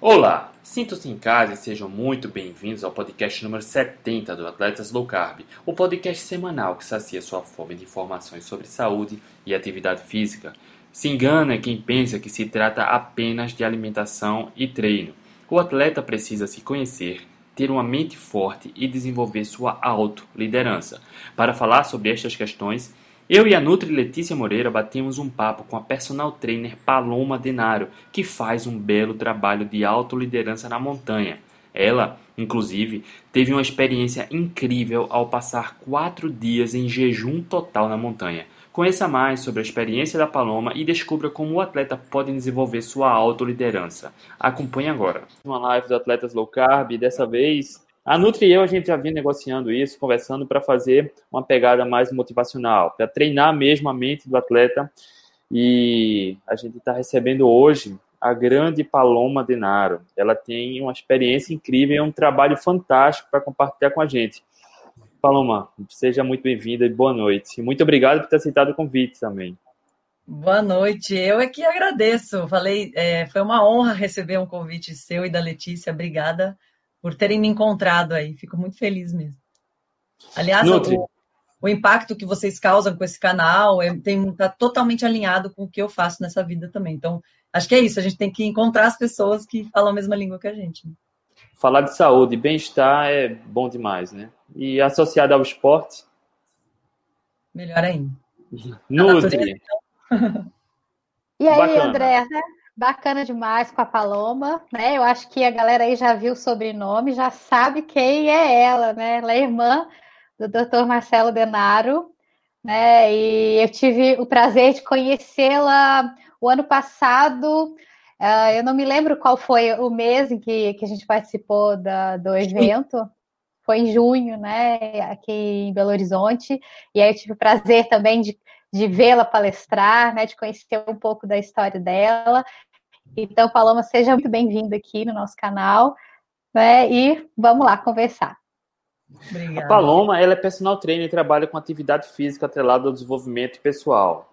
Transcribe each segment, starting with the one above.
Olá, sintam-se em casa e sejam muito bem-vindos ao podcast número 70 do Atletas Low Carb, o podcast semanal que sacia sua fome de informações sobre saúde e atividade física. Se engana quem pensa que se trata apenas de alimentação e treino. O atleta precisa se conhecer, ter uma mente forte e desenvolver sua auto-liderança. Para falar sobre estas questões, eu e a Nutri Letícia Moreira batemos um papo com a personal trainer Paloma Denaro, que faz um belo trabalho de autoliderança na montanha. Ela, inclusive, teve uma experiência incrível ao passar quatro dias em jejum total na montanha. Conheça mais sobre a experiência da Paloma e descubra como o atleta pode desenvolver sua autoliderança. Acompanhe agora. Uma live do Atletas Low Carb, dessa vez a Nutri e eu, a gente já vinha negociando isso, conversando para fazer uma pegada mais motivacional, para treinar mesmo a mente do atleta. E a gente está recebendo hoje a grande Paloma Denaro. Ela tem uma experiência incrível e um trabalho fantástico para compartilhar com a gente. Paloma, seja muito bem-vinda e boa noite. muito obrigado por ter aceitado o convite também. Boa noite, eu é que agradeço. Falei, é, foi uma honra receber um convite seu e da Letícia. Obrigada por terem me encontrado aí. Fico muito feliz mesmo. Aliás, o, o, impacto que vocês causam com esse canal está é, totalmente alinhado com o que eu faço nessa vida também. Então, acho que é isso. A gente tem que encontrar as pessoas que falam a mesma língua que a gente. Né? Falar de saúde e bem-estar é bom demais, né? E associado ao esporte. Melhor ainda. Nutri. Então. e aí, Bacana. André, né? Bacana demais com a Paloma, né? Eu acho que a galera aí já viu o sobrenome, já sabe quem é ela, né? Ela é irmã do Dr. Marcelo Denaro, né? E eu tive o prazer de conhecê-la o ano passado. Uh, eu não me lembro qual foi o mês em que, que a gente participou da, do evento. Foi em junho, né? Aqui em Belo Horizonte. E aí eu tive o prazer também de de vê-la palestrar, né, de conhecer um pouco da história dela. Então, Paloma, seja muito bem-vinda aqui no nosso canal, né? E vamos lá conversar. Obrigada. A Paloma, ela é personal trainer e trabalha com atividade física atrelada ao desenvolvimento pessoal.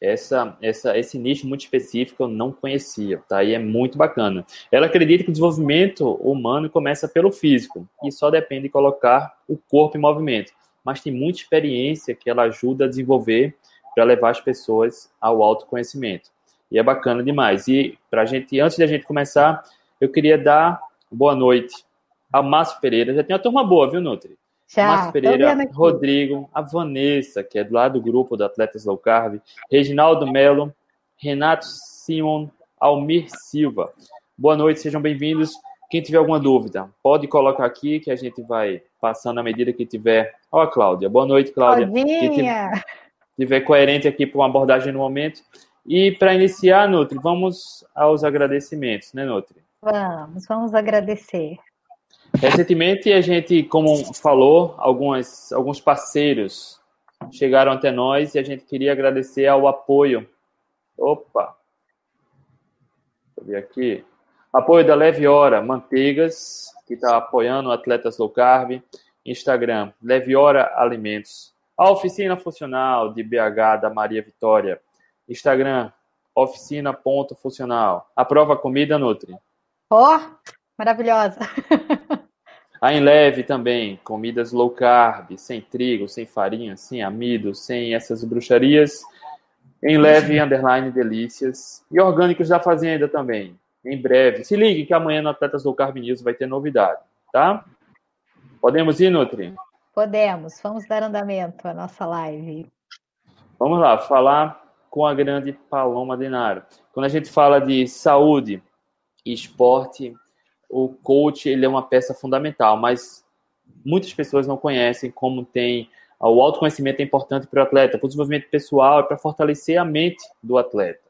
Essa, essa, esse nicho muito específico eu não conhecia, tá? E é muito bacana. Ela acredita que o desenvolvimento humano começa pelo físico e só depende de colocar o corpo em movimento. Mas tem muita experiência que ela ajuda a desenvolver para levar as pessoas ao autoconhecimento. E é bacana demais. E para a gente, antes da gente começar, eu queria dar boa noite ao Márcio Pereira. Já tem uma turma boa, viu, Nutri? Já, Márcio Pereira, Rodrigo, a Vanessa, que é do lado do grupo do Atletas Low Carb, Reginaldo Melo, Renato Simon, Almir Silva. Boa noite, sejam bem-vindos. Quem tiver alguma dúvida, pode colocar aqui que a gente vai passando à medida que tiver. Ó, a Cláudia. Boa noite, Cláudia. Quem tiver coerente aqui para uma abordagem no momento. E para iniciar, Nutri, vamos aos agradecimentos, né, Nutri? Vamos, vamos agradecer. Recentemente, a gente, como falou, algumas, alguns parceiros chegaram até nós e a gente queria agradecer ao apoio. Opa! Deixa eu ver aqui. Apoio da Leve Hora Manteigas, que está apoiando Atletas Low Carb. Instagram, Leve Hora Alimentos. A oficina funcional de BH da Maria Vitória Instagram, oficina.funcional. Aprova comida Nutri. Ó, oh, maravilhosa. A Enleve também, comidas low carb, sem trigo, sem farinha, sem amido, sem essas bruxarias. Enleve, underline, delícias. E orgânicos da fazenda também, em breve. Se ligue que amanhã no Atletas Low Carb News vai ter novidade, tá? Podemos ir, Nutri? Podemos. Vamos dar andamento à nossa live. Vamos lá, falar com a grande Paloma Denaro. Quando a gente fala de saúde e esporte, o coach ele é uma peça fundamental, mas muitas pessoas não conhecem como tem o autoconhecimento é importante para o atleta, para o desenvolvimento pessoal e para fortalecer a mente do atleta.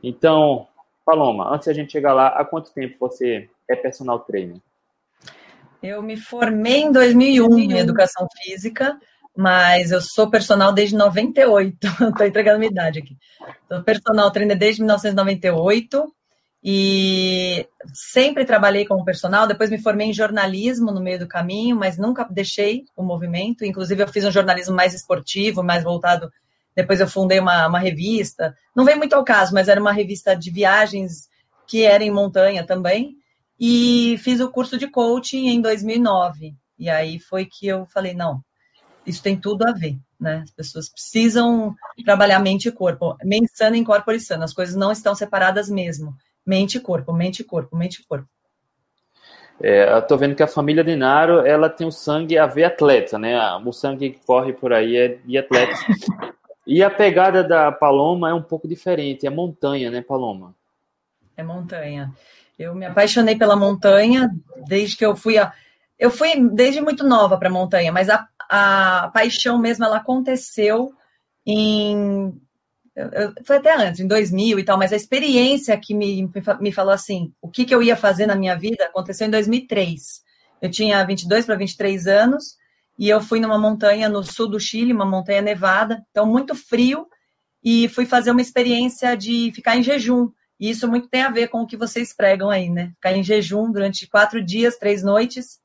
Então, Paloma, antes a gente chegar lá, há quanto tempo você é personal trainer? Eu me formei em 2001 em educação física mas eu sou personal desde 98. Estou entregando minha idade aqui. Sou personal trainer desde 1998 e sempre trabalhei como personal. Depois me formei em jornalismo no meio do caminho, mas nunca deixei o movimento. Inclusive, eu fiz um jornalismo mais esportivo, mais voltado. Depois, eu fundei uma, uma revista. Não vem muito ao caso, mas era uma revista de viagens que era em montanha também. e fiz o curso de coaching em 2009. E aí foi que eu falei, não, isso tem tudo a ver, né? As pessoas precisam trabalhar mente e corpo. Mente sana em corpo e sana. As coisas não estão separadas mesmo. Mente e corpo, mente e corpo, mente e corpo. É, eu tô vendo que a família de Naro, ela tem o sangue a ver atleta, né? O sangue que corre por aí é de atletas. E a pegada da Paloma é um pouco diferente, é montanha, né, Paloma? É montanha. Eu me apaixonei pela montanha desde que eu fui a... Eu fui desde muito nova para montanha, mas a, a paixão mesmo ela aconteceu em foi até antes, em 2000 e tal, mas a experiência que me, me falou assim, o que, que eu ia fazer na minha vida, aconteceu em 2003. Eu tinha 22 para 23 anos e eu fui numa montanha no sul do Chile, uma montanha nevada, então muito frio, e fui fazer uma experiência de ficar em jejum. E isso muito tem a ver com o que vocês pregam aí, né? Ficar em jejum durante quatro dias, três noites.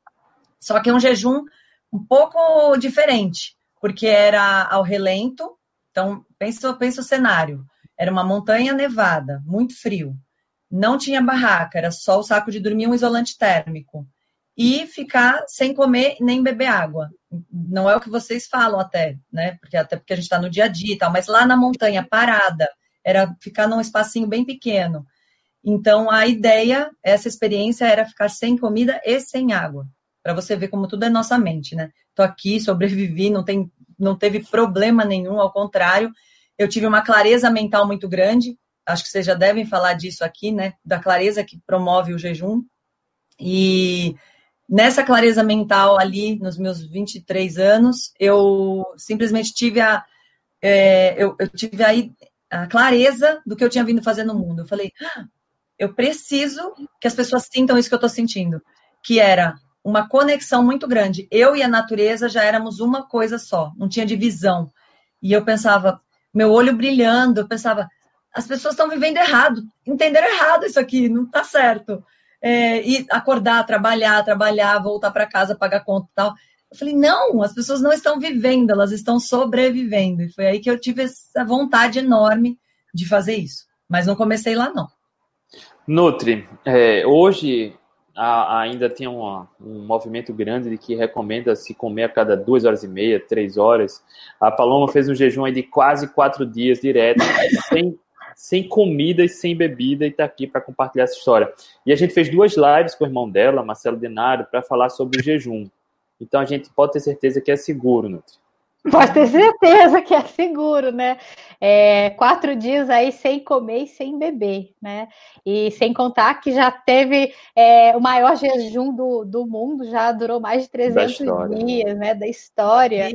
Só que é um jejum um pouco diferente, porque era ao relento, então, pensa, pensa o cenário. Era uma montanha nevada, muito frio. Não tinha barraca, era só o saco de dormir um isolante térmico. E ficar sem comer nem beber água. Não é o que vocês falam até, né? Porque até porque a gente está no dia a dia e tal, mas lá na montanha, parada, era ficar num espacinho bem pequeno. Então, a ideia, essa experiência era ficar sem comida e sem água. Para você ver como tudo é nossa mente, né? Tô aqui, sobrevivi, não tem não teve problema nenhum, ao contrário, eu tive uma clareza mental muito grande. Acho que vocês já devem falar disso aqui, né? Da clareza que promove o jejum. E nessa clareza mental ali, nos meus 23 anos, eu simplesmente tive a. É, eu, eu, tive aí a clareza do que eu tinha vindo fazer no mundo. Eu falei, ah, eu preciso que as pessoas sintam isso que eu estou sentindo, que era uma conexão muito grande. Eu e a natureza já éramos uma coisa só, não tinha divisão. E eu pensava, meu olho brilhando, eu pensava, as pessoas estão vivendo errado, entenderam errado isso aqui, não está certo. É, e acordar, trabalhar, trabalhar, voltar para casa, pagar conta e tal. Eu falei, não, as pessoas não estão vivendo, elas estão sobrevivendo. E foi aí que eu tive essa vontade enorme de fazer isso. Mas não comecei lá, não. Nutri, é, hoje ainda tem um movimento grande de que recomenda se comer a cada duas horas e meia, três horas. A Paloma fez um jejum de quase quatro dias direto, sem, sem comida e sem bebida, e está aqui para compartilhar essa história. E a gente fez duas lives com o irmão dela, Marcelo Denário, para falar sobre o jejum. Então a gente pode ter certeza que é seguro, Nutri. Pode ter certeza que é seguro, né? É, quatro dias aí sem comer e sem beber, né? E sem contar que já teve é, o maior jejum do, do mundo, já durou mais de 300 história, né? dias, né? Da história.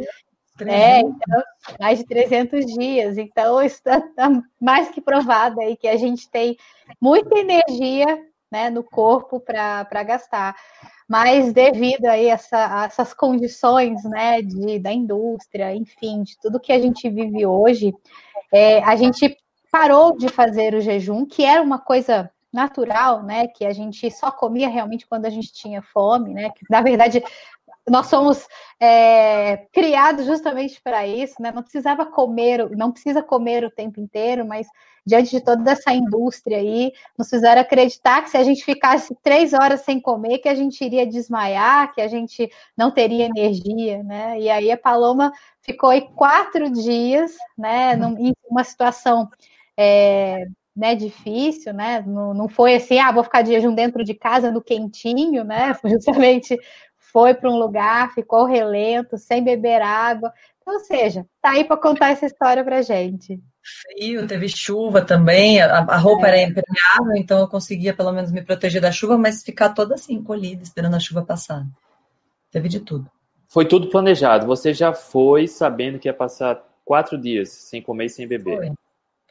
É, então, mais de 300 dias. Então, está tá mais que provado aí que a gente tem muita energia né, no corpo para gastar mas devido aí essa, a essas condições né, de, da indústria, enfim, de tudo que a gente vive hoje, é, a gente parou de fazer o jejum, que era uma coisa natural, né? Que a gente só comia realmente quando a gente tinha fome, né? Que na verdade nós somos é, criados justamente para isso, né? Não precisava comer, não precisa comer o tempo inteiro, mas diante de toda essa indústria aí, nos fizeram acreditar que se a gente ficasse três horas sem comer, que a gente iria desmaiar, que a gente não teria energia, né? E aí a Paloma ficou aí quatro dias, né? Em uma situação é, né, difícil, né? Não, não foi assim, ah, vou ficar de jejum dentro de casa no quentinho, né? Justamente foi para um lugar, ficou relento, sem beber água. Ou seja, tá aí para contar essa história para gente. Frio, teve chuva também, a, a roupa é. era impermeável, então eu conseguia pelo menos me proteger da chuva, mas ficar toda assim, encolhida, esperando a chuva passar. Teve de tudo. Foi tudo planejado. Você já foi sabendo que ia passar quatro dias sem comer e sem beber. Foi.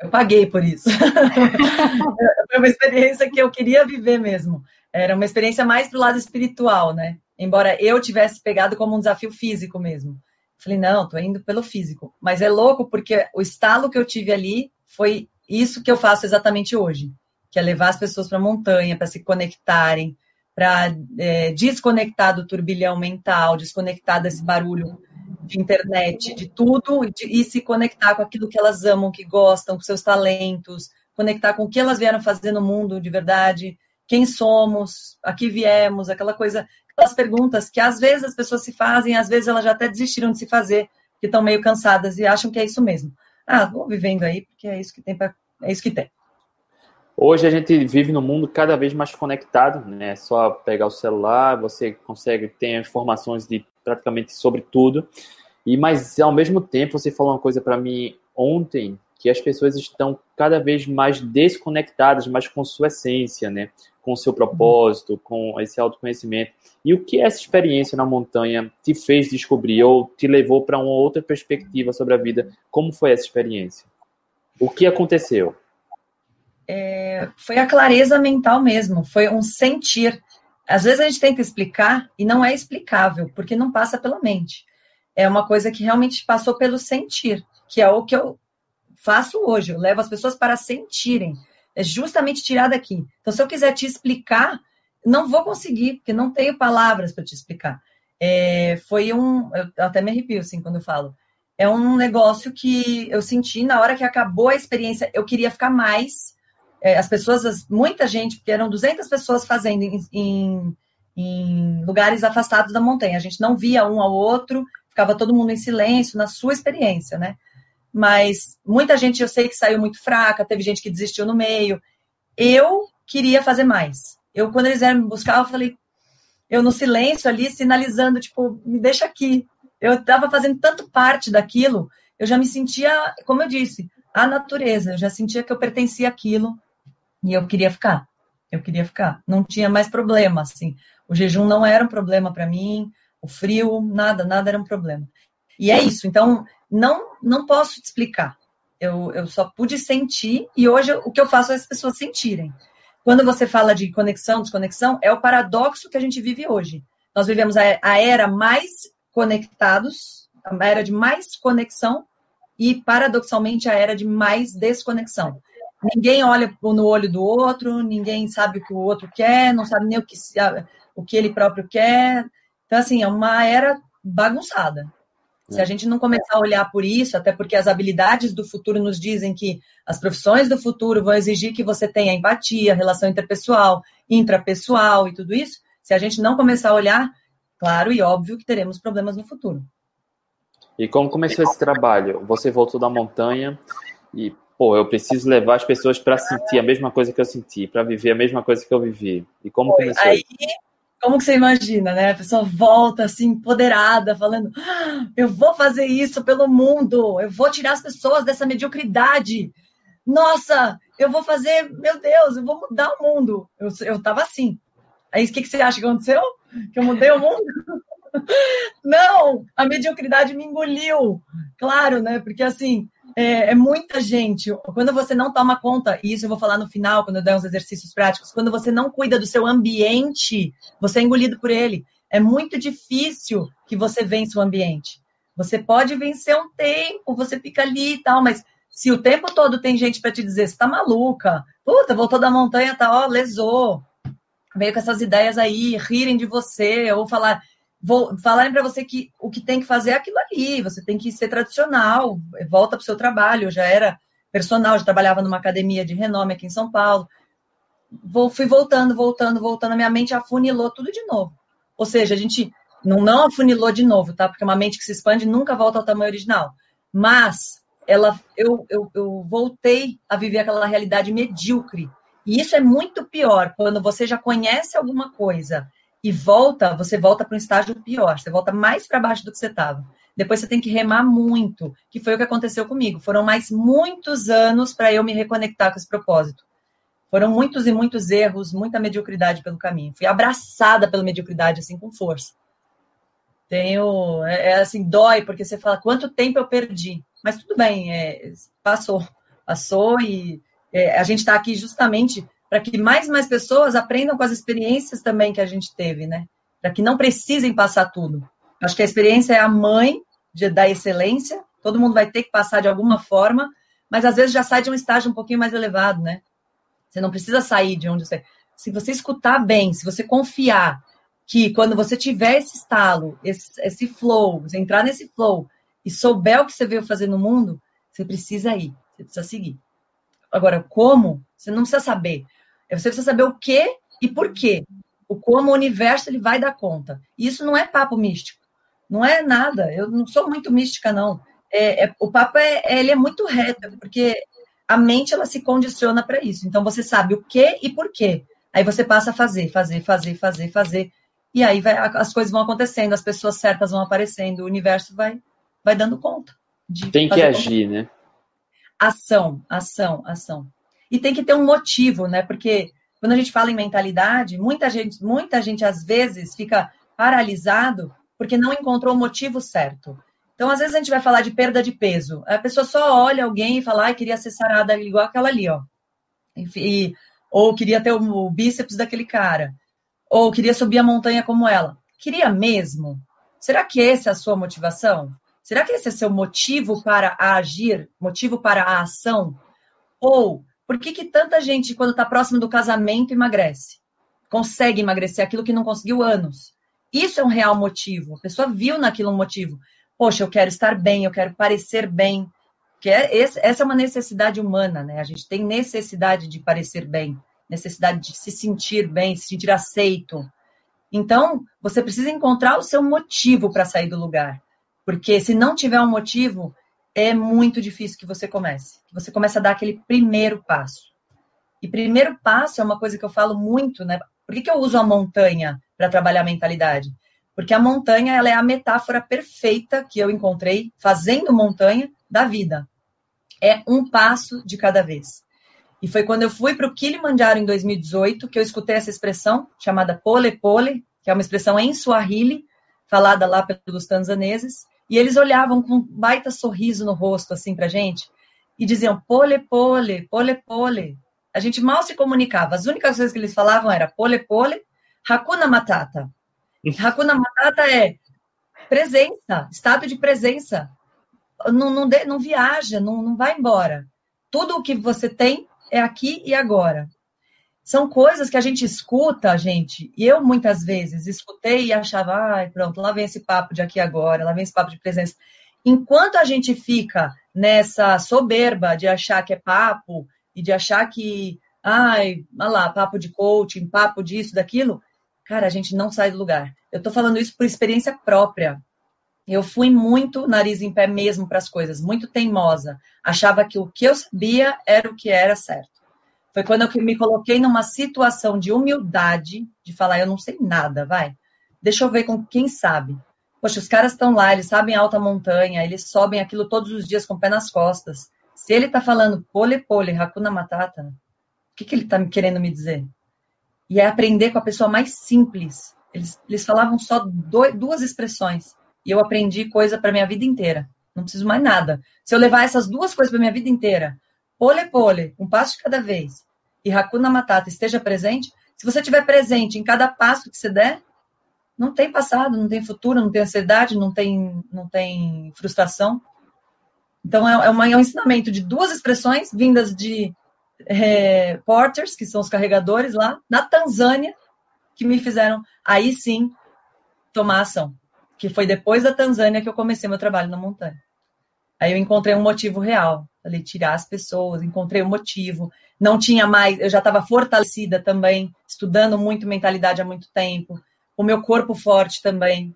Eu paguei por isso. Foi uma experiência que eu queria viver mesmo. Era uma experiência mais do lado espiritual, né? Embora eu tivesse pegado como um desafio físico mesmo. Falei, não, tô indo pelo físico. Mas é louco porque o estalo que eu tive ali foi isso que eu faço exatamente hoje, que é levar as pessoas para a montanha, para se conectarem, para é, desconectar do turbilhão mental, desconectar desse barulho de internet, de tudo, e, de, e se conectar com aquilo que elas amam, que gostam, com seus talentos, conectar com o que elas vieram fazer no mundo de verdade, quem somos, aqui viemos, aquela coisa, aquelas perguntas que às vezes as pessoas se fazem, às vezes elas já até desistiram de se fazer, que estão meio cansadas e acham que é isso mesmo. Ah, vou vivendo aí, porque é isso que tem, pra, é isso que tem. Hoje a gente vive num mundo cada vez mais conectado, né? É só pegar o celular, você consegue ter informações de praticamente sobre tudo. E mas ao mesmo tempo você falou uma coisa para mim ontem que as pessoas estão cada vez mais desconectadas, mais com sua essência, né? Com o seu propósito, com esse autoconhecimento. E o que essa experiência na montanha te fez descobrir ou te levou para uma outra perspectiva sobre a vida? Como foi essa experiência? O que aconteceu? É, foi a clareza mental mesmo, foi um sentir. Às vezes a gente tenta explicar e não é explicável, porque não passa pela mente. É uma coisa que realmente passou pelo sentir, que é o que eu faço hoje. Eu levo as pessoas para sentirem. É justamente tirar daqui. Então, se eu quiser te explicar, não vou conseguir, porque não tenho palavras para te explicar. É, foi um. Eu até me arrepio assim quando eu falo. É um negócio que eu senti na hora que acabou a experiência. Eu queria ficar mais é, as pessoas, muita gente, porque eram 200 pessoas fazendo em, em, em, lugares afastados da montanha. A gente não via um ao outro, ficava todo mundo em silêncio, na sua experiência, né? Mas muita gente eu sei que saiu muito fraca, teve gente que desistiu no meio. Eu queria fazer mais. Eu, quando eles vieram me buscar, eu falei, eu no silêncio ali, sinalizando, tipo, me deixa aqui. Eu estava fazendo tanto parte daquilo, eu já me sentia, como eu disse, a natureza, eu já sentia que eu pertencia àquilo, e eu queria ficar. Eu queria ficar. Não tinha mais problema, assim. O jejum não era um problema para mim, o frio, nada, nada era um problema. E é isso. Então, não, não posso te explicar. Eu, eu só pude sentir, e hoje o que eu faço é as pessoas sentirem. Quando você fala de conexão, desconexão, é o paradoxo que a gente vive hoje. Nós vivemos a, a era mais conectados, a era de mais conexão, e paradoxalmente a era de mais desconexão ninguém olha no olho do outro, ninguém sabe o que o outro quer, não sabe nem o que, o que ele próprio quer. Então, assim, é uma era bagunçada. Se a é. gente não começar a olhar por isso, até porque as habilidades do futuro nos dizem que as profissões do futuro vão exigir que você tenha empatia, relação interpessoal, intrapessoal e tudo isso, se a gente não começar a olhar, claro e óbvio que teremos problemas no futuro. E como começou esse trabalho? Você voltou da montanha e pô, eu preciso levar as pessoas para sentir a mesma coisa que eu senti, para viver a mesma coisa que eu vivi. E como Foi. começou? Aí, como que você imagina, né? A pessoa volta assim, empoderada, falando: ah, eu vou fazer isso pelo mundo, eu vou tirar as pessoas dessa mediocridade. Nossa, eu vou fazer, meu Deus, eu vou mudar o mundo. Eu, eu tava assim. Aí o que, que você acha que aconteceu? Que eu mudei o mundo? Não, a mediocridade me engoliu. Claro, né? Porque assim, é, é, muita gente. Quando você não toma conta, e isso eu vou falar no final, quando eu der uns exercícios práticos, quando você não cuida do seu ambiente, você é engolido por ele. É muito difícil que você vença o ambiente. Você pode vencer um tempo, você fica ali e tal, mas se o tempo todo tem gente para te dizer, você tá maluca, puta, voltou da montanha, tá, ó, lesou, veio com essas ideias aí, rirem de você, ou falar, vou, falarem para você que o que tem que fazer é aquilo ali, você tem que ser tradicional, volta para o seu trabalho. Eu já era personal, já trabalhava numa academia de renome aqui em São Paulo. Vou, fui voltando, voltando, voltando, a minha mente afunilou tudo de novo. Ou seja, a gente não, não afunilou de novo, tá? Porque uma mente que se expande nunca volta ao tamanho original. Mas ela, eu, eu, eu voltei a viver aquela realidade medíocre. E isso é muito pior quando você já conhece alguma coisa e volta, você volta para um estágio pior, você volta mais para baixo do que você estava. Depois você tem que remar muito, que foi o que aconteceu comigo. Foram mais muitos anos para eu me reconectar com esse propósito. Foram muitos e muitos erros, muita mediocridade pelo caminho. Fui abraçada pela mediocridade, assim, com força. Tenho, é, é assim, dói, porque você fala, quanto tempo eu perdi? Mas tudo bem, é, passou, passou e é, a gente está aqui justamente para que mais e mais pessoas aprendam com as experiências também que a gente teve, né? Para que não precisem passar tudo. Acho que a experiência é a mãe de, da excelência, todo mundo vai ter que passar de alguma forma, mas às vezes já sai de um estágio um pouquinho mais elevado, né? Você não precisa sair de onde você. Se você escutar bem, se você confiar que quando você tiver esse estalo, esse, esse flow, você entrar nesse flow e souber o que você veio fazer no mundo, você precisa ir, você precisa seguir. Agora, como? Você não precisa saber. Você precisa saber o que e por quê. O como o universo ele vai dar conta. E isso não é papo místico. Não é nada. Eu não sou muito mística, não. É, é, o papo é, ele é muito reto, porque a mente ela se condiciona para isso. Então você sabe o que e por quê. Aí você passa a fazer, fazer, fazer, fazer, fazer. E aí vai, as coisas vão acontecendo, as pessoas certas vão aparecendo, o universo vai, vai dando conta. tem que agir, conta. né? Ação, ação, ação. E tem que ter um motivo, né? Porque quando a gente fala em mentalidade, muita gente, muita gente às vezes fica paralisado porque não encontrou o motivo certo. Então, às vezes a gente vai falar de perda de peso. A pessoa só olha alguém e fala, ah, queria ser sarada igual aquela ali, ó. E, ou queria ter o bíceps daquele cara. Ou queria subir a montanha como ela. Queria mesmo? Será que essa é a sua motivação? Será que esse é seu motivo para agir, motivo para a ação? Ou por que, que tanta gente, quando está próximo do casamento, emagrece? Consegue emagrecer aquilo que não conseguiu anos. Isso é um real motivo. A pessoa viu naquilo um motivo. Poxa, eu quero estar bem, eu quero parecer bem. Que é, essa é uma necessidade humana, né? A gente tem necessidade de parecer bem, necessidade de se sentir bem, se sentir aceito. Então, você precisa encontrar o seu motivo para sair do lugar. Porque se não tiver um motivo, é muito difícil que você comece. Que você comece a dar aquele primeiro passo. E primeiro passo é uma coisa que eu falo muito, né? Por que, que eu uso a montanha para trabalhar a mentalidade? Porque a montanha ela é a metáfora perfeita que eu encontrei fazendo montanha da vida. É um passo de cada vez. E foi quando eu fui para o Kilimanjaro em 2018 que eu escutei essa expressão chamada pole pole, que é uma expressão em Swahili, falada lá pelos tanzaneses, e eles olhavam com um baita sorriso no rosto, assim, pra gente, e diziam pole, pole, pole, pole. A gente mal se comunicava. As únicas coisas que eles falavam era pole, pole, hakuna matata. Hakuna matata é presença, estado de presença. Não, não, de, não viaja, não, não vai embora. Tudo o que você tem é aqui e agora são coisas que a gente escuta, gente, e eu muitas vezes escutei e achava, ai, pronto, lá vem esse papo de aqui agora, lá vem esse papo de presença. Enquanto a gente fica nessa soberba de achar que é papo e de achar que, ai, olha lá, papo de coaching, papo disso, daquilo, cara, a gente não sai do lugar. Eu tô falando isso por experiência própria. Eu fui muito nariz em pé mesmo para as coisas, muito teimosa. Achava que o que eu sabia era o que era certo. Foi quando eu me coloquei numa situação de humildade, de falar, eu não sei nada, vai. Deixa eu ver com quem sabe. Poxa, os caras estão lá, eles sabem alta montanha, eles sobem aquilo todos os dias com o pé nas costas. Se ele está falando pole pole, hakuna matata, o que, que ele está querendo me dizer? E é aprender com a pessoa mais simples. Eles, eles falavam só duas expressões. E eu aprendi coisa para minha vida inteira. Não preciso mais nada. Se eu levar essas duas coisas para minha vida inteira, pole pole, um passo de cada vez, e Hakuna Matata esteja presente, se você estiver presente em cada passo que você der, não tem passado, não tem futuro, não tem ansiedade, não tem, não tem frustração. Então, é, é, uma, é um ensinamento de duas expressões vindas de é, porters, que são os carregadores lá, na Tanzânia, que me fizeram, aí sim, tomar ação. Que foi depois da Tanzânia que eu comecei meu trabalho na montanha. Aí eu encontrei um motivo real. Falei, tirar as pessoas, encontrei um motivo. Não tinha mais, eu já estava fortalecida também, estudando muito mentalidade há muito tempo. O meu corpo forte também.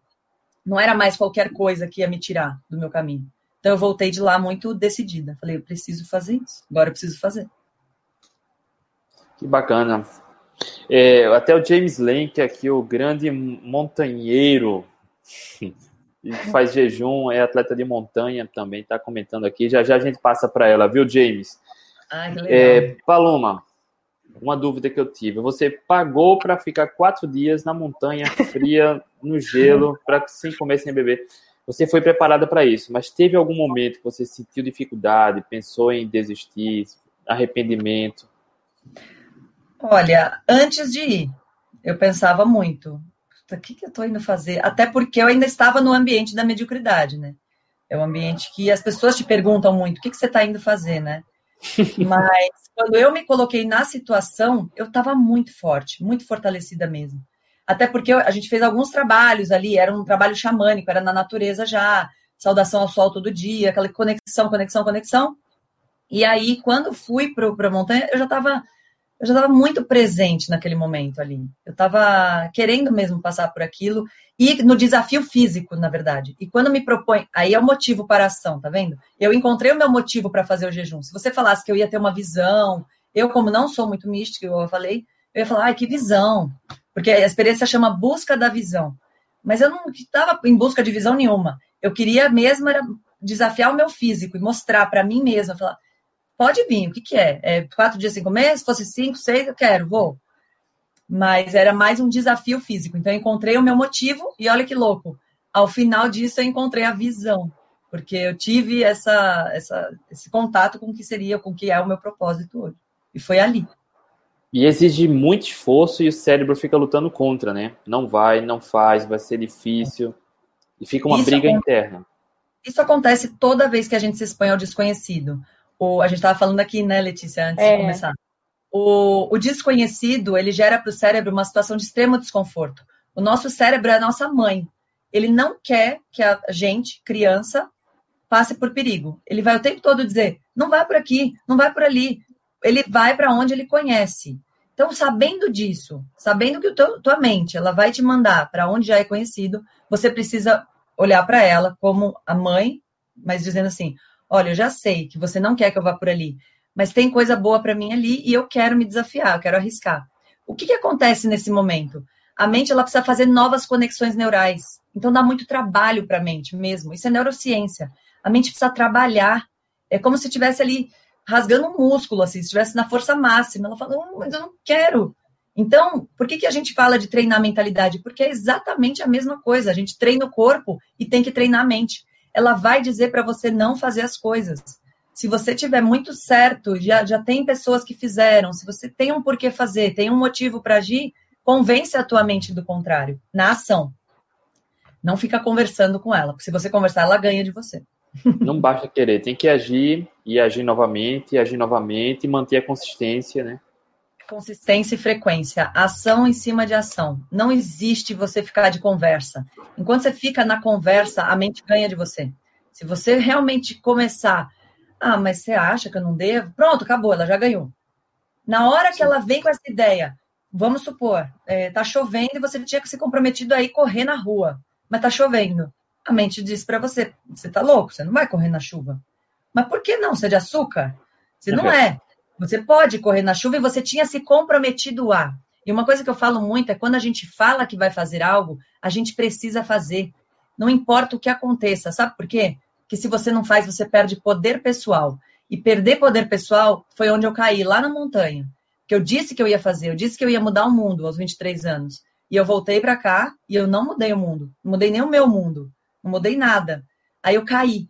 Não era mais qualquer coisa que ia me tirar do meu caminho. Então eu voltei de lá muito decidida. Falei, eu preciso fazer isso. Agora eu preciso fazer. Que bacana. É, até o James Lane, que é aqui o grande montanheiro e faz jejum, é atleta de montanha também, está comentando aqui. Já já a gente passa para ela, viu, James? Ai, que é, Paloma, uma dúvida que eu tive. Você pagou para ficar quatro dias na montanha fria, no gelo, para sem comer, sem beber. Você foi preparada para isso, mas teve algum momento que você sentiu dificuldade, pensou em desistir, arrependimento? Olha, antes de ir, eu pensava muito o que, que eu estou indo fazer? Até porque eu ainda estava no ambiente da mediocridade, né? É um ambiente que as pessoas te perguntam muito, o que, que você está indo fazer, né? Mas quando eu me coloquei na situação, eu estava muito forte, muito fortalecida mesmo. Até porque a gente fez alguns trabalhos ali, era um trabalho xamânico, era na natureza já, saudação ao sol todo dia, aquela conexão, conexão, conexão. E aí, quando fui para a montanha, eu já estava eu já estava muito presente naquele momento ali. Eu estava querendo mesmo passar por aquilo e no desafio físico, na verdade. E quando me propõe, aí é o motivo para a ação, tá vendo? Eu encontrei o meu motivo para fazer o jejum. Se você falasse que eu ia ter uma visão, eu, como não sou muito mística, eu falei, eu ia falar, ai, que visão. Porque a experiência chama busca da visão. Mas eu não estava em busca de visão nenhuma. Eu queria mesmo era desafiar o meu físico e mostrar para mim mesma, falar, pode vir, o que, que é? É quatro dias, cinco meses? Se fosse cinco, seis, eu quero, vou. Mas era mais um desafio físico. Então, eu encontrei o meu motivo e olha que louco. Ao final disso, eu encontrei a visão, porque eu tive essa, essa, esse contato com o que seria, com o que é o meu propósito hoje. E foi ali. E exige muito esforço e o cérebro fica lutando contra, né? Não vai, não faz, vai ser difícil. E fica uma isso briga acontece, interna. Isso acontece toda vez que a gente se expõe ao desconhecido. O, a gente estava falando aqui, né, Letícia, antes é. de começar. O, o desconhecido, ele gera para o cérebro uma situação de extremo desconforto. O nosso cérebro é a nossa mãe. Ele não quer que a gente, criança, passe por perigo. Ele vai o tempo todo dizer: não vai por aqui, não vai por ali. Ele vai para onde ele conhece. Então, sabendo disso, sabendo que teu, tua mente ela vai te mandar para onde já é conhecido, você precisa olhar para ela como a mãe, mas dizendo assim: olha, eu já sei que você não quer que eu vá por ali, mas tem coisa boa para mim ali e eu quero me desafiar, eu quero arriscar. O que, que acontece nesse momento? A mente ela precisa fazer novas conexões neurais. Então dá muito trabalho para a mente mesmo. Isso é neurociência. A mente precisa trabalhar. É como se estivesse ali rasgando um músculo, assim, se estivesse na força máxima. Ela fala, não, mas eu não quero. Então, por que, que a gente fala de treinar a mentalidade? Porque é exatamente a mesma coisa. A gente treina o corpo e tem que treinar a mente ela vai dizer para você não fazer as coisas. Se você tiver muito certo, já, já tem pessoas que fizeram, se você tem um porquê fazer, tem um motivo para agir, convence a tua mente do contrário, na ação. Não fica conversando com ela, porque se você conversar, ela ganha de você. Não basta querer, tem que agir e agir novamente, e agir novamente e manter a consistência, né? Consistência e frequência. Ação em cima de ação. Não existe você ficar de conversa. Enquanto você fica na conversa, a mente ganha de você. Se você realmente começar, ah, mas você acha que eu não devo? Pronto, acabou, ela já ganhou. Na hora que ela vem com essa ideia, vamos supor, é, tá chovendo e você tinha que se comprometido a ir correr na rua, mas tá chovendo. A mente diz para você, você tá louco, você não vai correr na chuva. Mas por que não? Você é de açúcar? Você não é. Você pode correr na chuva e você tinha se comprometido a. E uma coisa que eu falo muito é quando a gente fala que vai fazer algo, a gente precisa fazer. Não importa o que aconteça, sabe por quê? Porque se você não faz, você perde poder pessoal. E perder poder pessoal foi onde eu caí, lá na montanha. Que eu disse que eu ia fazer, eu disse que eu ia mudar o mundo aos 23 anos. E eu voltei para cá e eu não mudei o mundo. Não mudei nem o meu mundo. Não mudei nada. Aí eu caí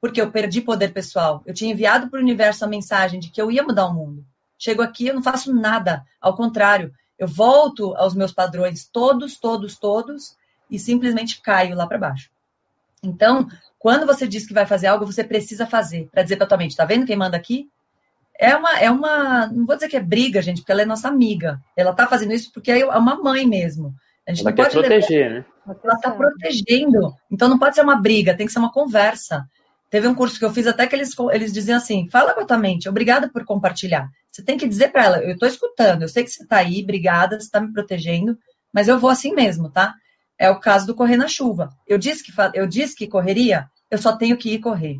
porque eu perdi poder pessoal. Eu tinha enviado para o universo a mensagem de que eu ia mudar o mundo. Chego aqui, eu não faço nada. Ao contrário, eu volto aos meus padrões todos, todos, todos, e simplesmente caio lá para baixo. Então, quando você diz que vai fazer algo, você precisa fazer, para dizer para tua mente, tá vendo quem manda aqui? É uma, é uma, não vou dizer que é briga, gente, porque ela é nossa amiga. Ela tá fazendo isso porque é uma mãe mesmo. A gente ela não pode proteger, levar... né? Ela tá protegendo. Então não pode ser uma briga, tem que ser uma conversa. Teve um curso que eu fiz até que eles, eles diziam assim: fala com a tua mente, obrigada por compartilhar. Você tem que dizer para ela: eu estou escutando, eu sei que você está aí, obrigada, você está me protegendo, mas eu vou assim mesmo, tá? É o caso do correr na chuva. Eu disse que, eu disse que correria, eu só tenho que ir correr.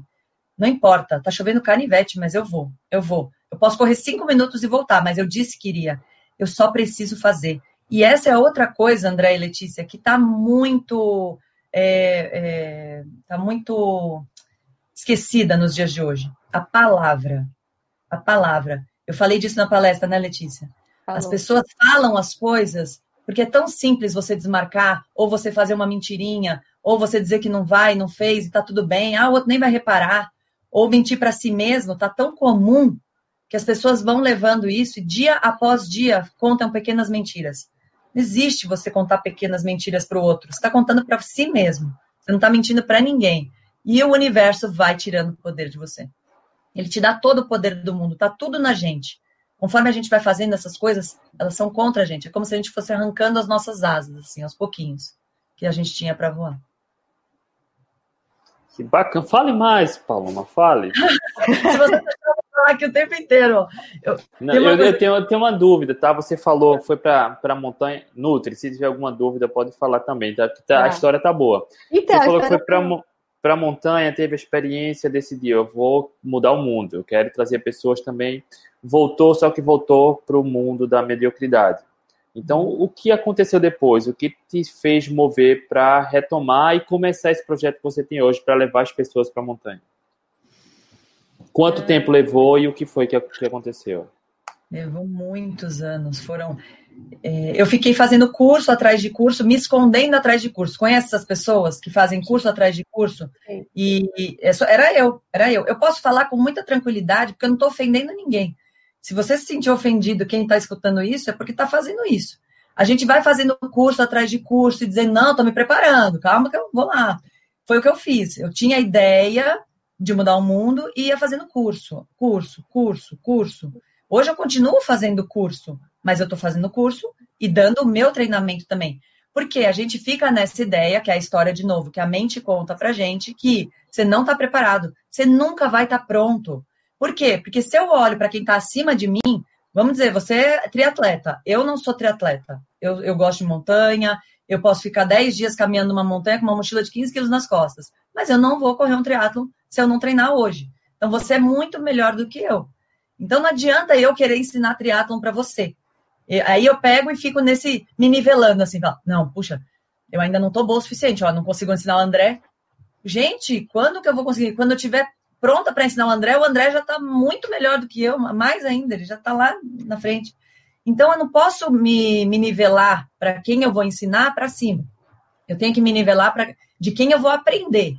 Não importa, tá chovendo canivete, mas eu vou, eu vou. Eu posso correr cinco minutos e voltar, mas eu disse que iria. Eu só preciso fazer. E essa é outra coisa, André e Letícia, que está muito. É, é, tá muito esquecida nos dias de hoje. A palavra. A palavra. Eu falei disso na palestra, né, Letícia? Falou. As pessoas falam as coisas porque é tão simples você desmarcar, ou você fazer uma mentirinha, ou você dizer que não vai, não fez e tá tudo bem, ah, o outro nem vai reparar, ou mentir para si mesmo, tá tão comum que as pessoas vão levando isso e dia após dia contam pequenas mentiras. Não existe você contar pequenas mentiras para o outro, você está contando para si mesmo, você não está mentindo para ninguém. E o universo vai tirando o poder de você. Ele te dá todo o poder do mundo, tá tudo na gente. Conforme a gente vai fazendo essas coisas, elas são contra a gente. É como se a gente fosse arrancando as nossas asas, assim, aos pouquinhos, que a gente tinha para voar. Que bacana. Fale mais, Paloma, fale. se você falar aqui o tempo inteiro. Eu, Não, eu, coisa... eu, tenho, eu tenho uma dúvida, tá? Você falou, foi para a montanha. Nutri, se tiver alguma dúvida, pode falar também, tá? tá A história tá boa. Então, você falou que foi para para a montanha, teve a experiência, decidiu, eu vou mudar o mundo, eu quero trazer pessoas também. Voltou, só que voltou para o mundo da mediocridade. Então, o que aconteceu depois? O que te fez mover para retomar e começar esse projeto que você tem hoje para levar as pessoas para a montanha? Quanto é... tempo levou e o que foi que, aconteceu? Levou muitos anos. Foram eu fiquei fazendo curso atrás de curso, me escondendo atrás de curso. Conhece essas pessoas que fazem curso atrás de curso? Sim. E, e era eu, era eu. Eu posso falar com muita tranquilidade, porque eu não estou ofendendo ninguém. Se você se sentir ofendido, quem está escutando isso, é porque está fazendo isso. A gente vai fazendo curso atrás de curso e dizendo, não, estou me preparando, calma que eu vou lá. Foi o que eu fiz. Eu tinha a ideia de mudar o mundo e ia fazendo curso, curso, curso, curso. Hoje eu continuo fazendo curso, mas eu estou fazendo curso e dando o meu treinamento também. Porque a gente fica nessa ideia, que é a história de novo, que a mente conta pra gente, que você não está preparado, você nunca vai estar tá pronto. Por quê? Porque se eu olho para quem está acima de mim, vamos dizer, você é triatleta, eu não sou triatleta. Eu, eu gosto de montanha, eu posso ficar 10 dias caminhando numa montanha com uma mochila de 15 quilos nas costas, mas eu não vou correr um triatlo se eu não treinar hoje. Então você é muito melhor do que eu. Então não adianta eu querer ensinar triatlon para você. Aí eu pego e fico nesse me nivelando assim, não, puxa, eu ainda não estou boa o suficiente, ó, não consigo ensinar o André. Gente, quando que eu vou conseguir? Quando eu tiver pronta para ensinar o André, o André já está muito melhor do que eu, mais ainda, ele já está lá na frente. Então eu não posso me, me nivelar para quem eu vou ensinar para cima. Eu tenho que me nivelar de quem eu vou aprender.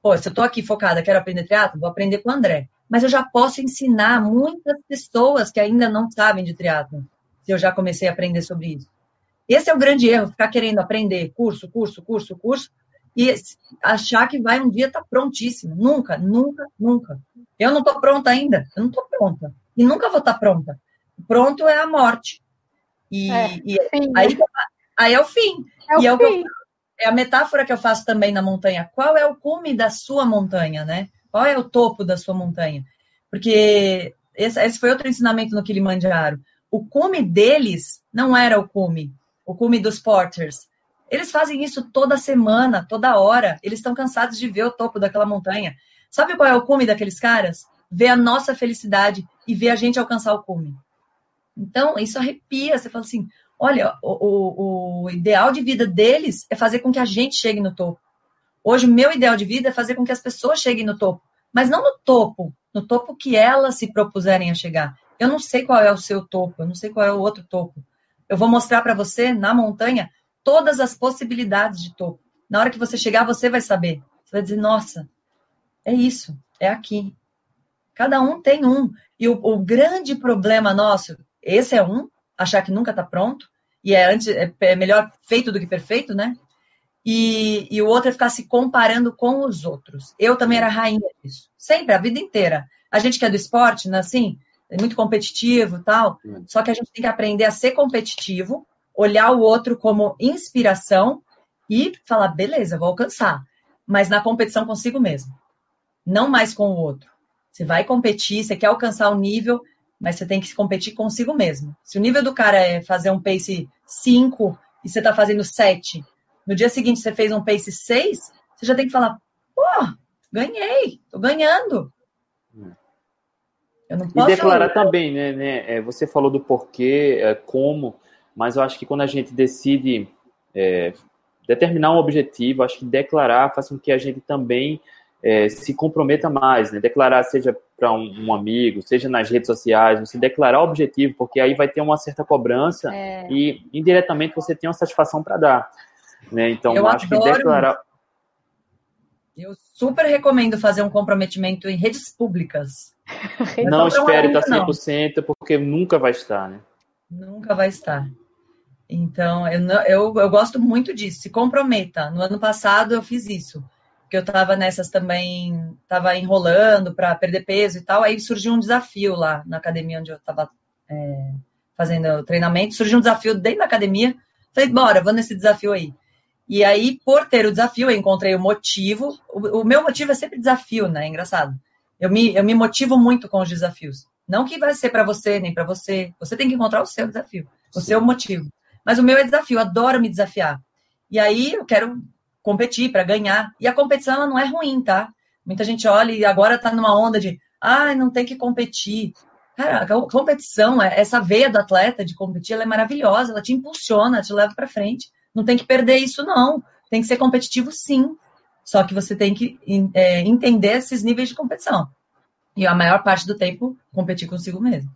Pô, se eu estou aqui focada, quero aprender teatro, vou aprender com o André. Mas eu já posso ensinar muitas pessoas que ainda não sabem de teatro se eu já comecei a aprender sobre isso. Esse é o grande erro, ficar querendo aprender curso, curso, curso, curso, e achar que vai um dia estar tá prontíssimo. Nunca, nunca, nunca. Eu não estou pronta ainda, eu não estou pronta. E nunca vou estar tá pronta. Pronto é a morte. E, é, e aí, aí, é o fim. É, o e é, o fim. Eu, é a metáfora que eu faço também na montanha. Qual é o cume da sua montanha, né? Qual é o topo da sua montanha? Porque esse, esse foi outro ensinamento no Kilimanjaro o cume deles não era o cume, o cume dos porters. Eles fazem isso toda semana, toda hora. Eles estão cansados de ver o topo daquela montanha. Sabe qual é o cume daqueles caras? Ver a nossa felicidade e ver a gente alcançar o cume. Então, isso arrepia. Você fala assim: olha, o, o, o ideal de vida deles é fazer com que a gente chegue no topo. Hoje, o meu ideal de vida é fazer com que as pessoas cheguem no topo. Mas não no topo, no topo que elas se propuserem a chegar. Eu não sei qual é o seu topo, eu não sei qual é o outro topo. Eu vou mostrar para você na montanha todas as possibilidades de topo. Na hora que você chegar, você vai saber. Você vai dizer, nossa, é isso, é aqui. Cada um tem um. E o, o grande problema nosso, esse é um, achar que nunca está pronto, e é, antes, é, é melhor feito do que perfeito, né? E, e, o outro é ficar se comparando com os outros. Eu também era rainha disso. Sempre, a vida inteira. A gente que é do esporte, né, assim, é muito competitivo tal. Hum. Só que a gente tem que aprender a ser competitivo, olhar o outro como inspiração e falar, beleza, vou alcançar. Mas na competição consigo mesmo. Não mais com o outro. Você vai competir, você quer alcançar o nível, mas você tem que competir consigo mesmo. Se o nível do cara é fazer um pace 5 e você está fazendo 7, no dia seguinte você fez um pace 6, você já tem que falar, pô, ganhei, tô ganhando. Hum. e declarar também, né, né? É, você falou do porquê, é, como, mas eu acho que quando a gente decide é, determinar um objetivo, acho que declarar faz com que a gente também é, se comprometa mais, né? Declarar seja para um, um, amigo, seja nas redes sociais, você declarar o objetivo, porque aí vai ter uma certa cobrança é. e indiretamente você tem uma satisfação para dar, né? Então eu acho que declarar eu super recomendo fazer um comprometimento em redes públicas. Não espere estar 100%, não. porque nunca vai estar, né? Nunca vai estar. Então, eu, eu, eu gosto muito disso. Se comprometa. No ano passado eu fiz isso. Porque eu estava nessas também, estava enrolando para perder peso e tal. Aí surgiu um desafio lá na academia onde eu estava é, fazendo treinamento. Surgiu um desafio dentro da academia. Falei, bora, vou nesse desafio aí. E aí, por ter o desafio, eu encontrei o motivo. O, o meu motivo é sempre desafio, né? É engraçado. Eu me, eu me motivo muito com os desafios. Não que vai ser para você, nem para você. Você tem que encontrar o seu desafio, o seu motivo. Mas o meu é desafio, eu adoro me desafiar. E aí eu quero competir para ganhar. E a competição ela não é ruim, tá? Muita gente olha e agora tá numa onda de, ah, não tem que competir. Cara, a competição, é, essa veia do atleta de competir, ela é maravilhosa, ela te impulsiona, te leva para frente. Não tem que perder isso, não. Tem que ser competitivo, sim. Só que você tem que é, entender esses níveis de competição. E a maior parte do tempo, competir consigo mesmo.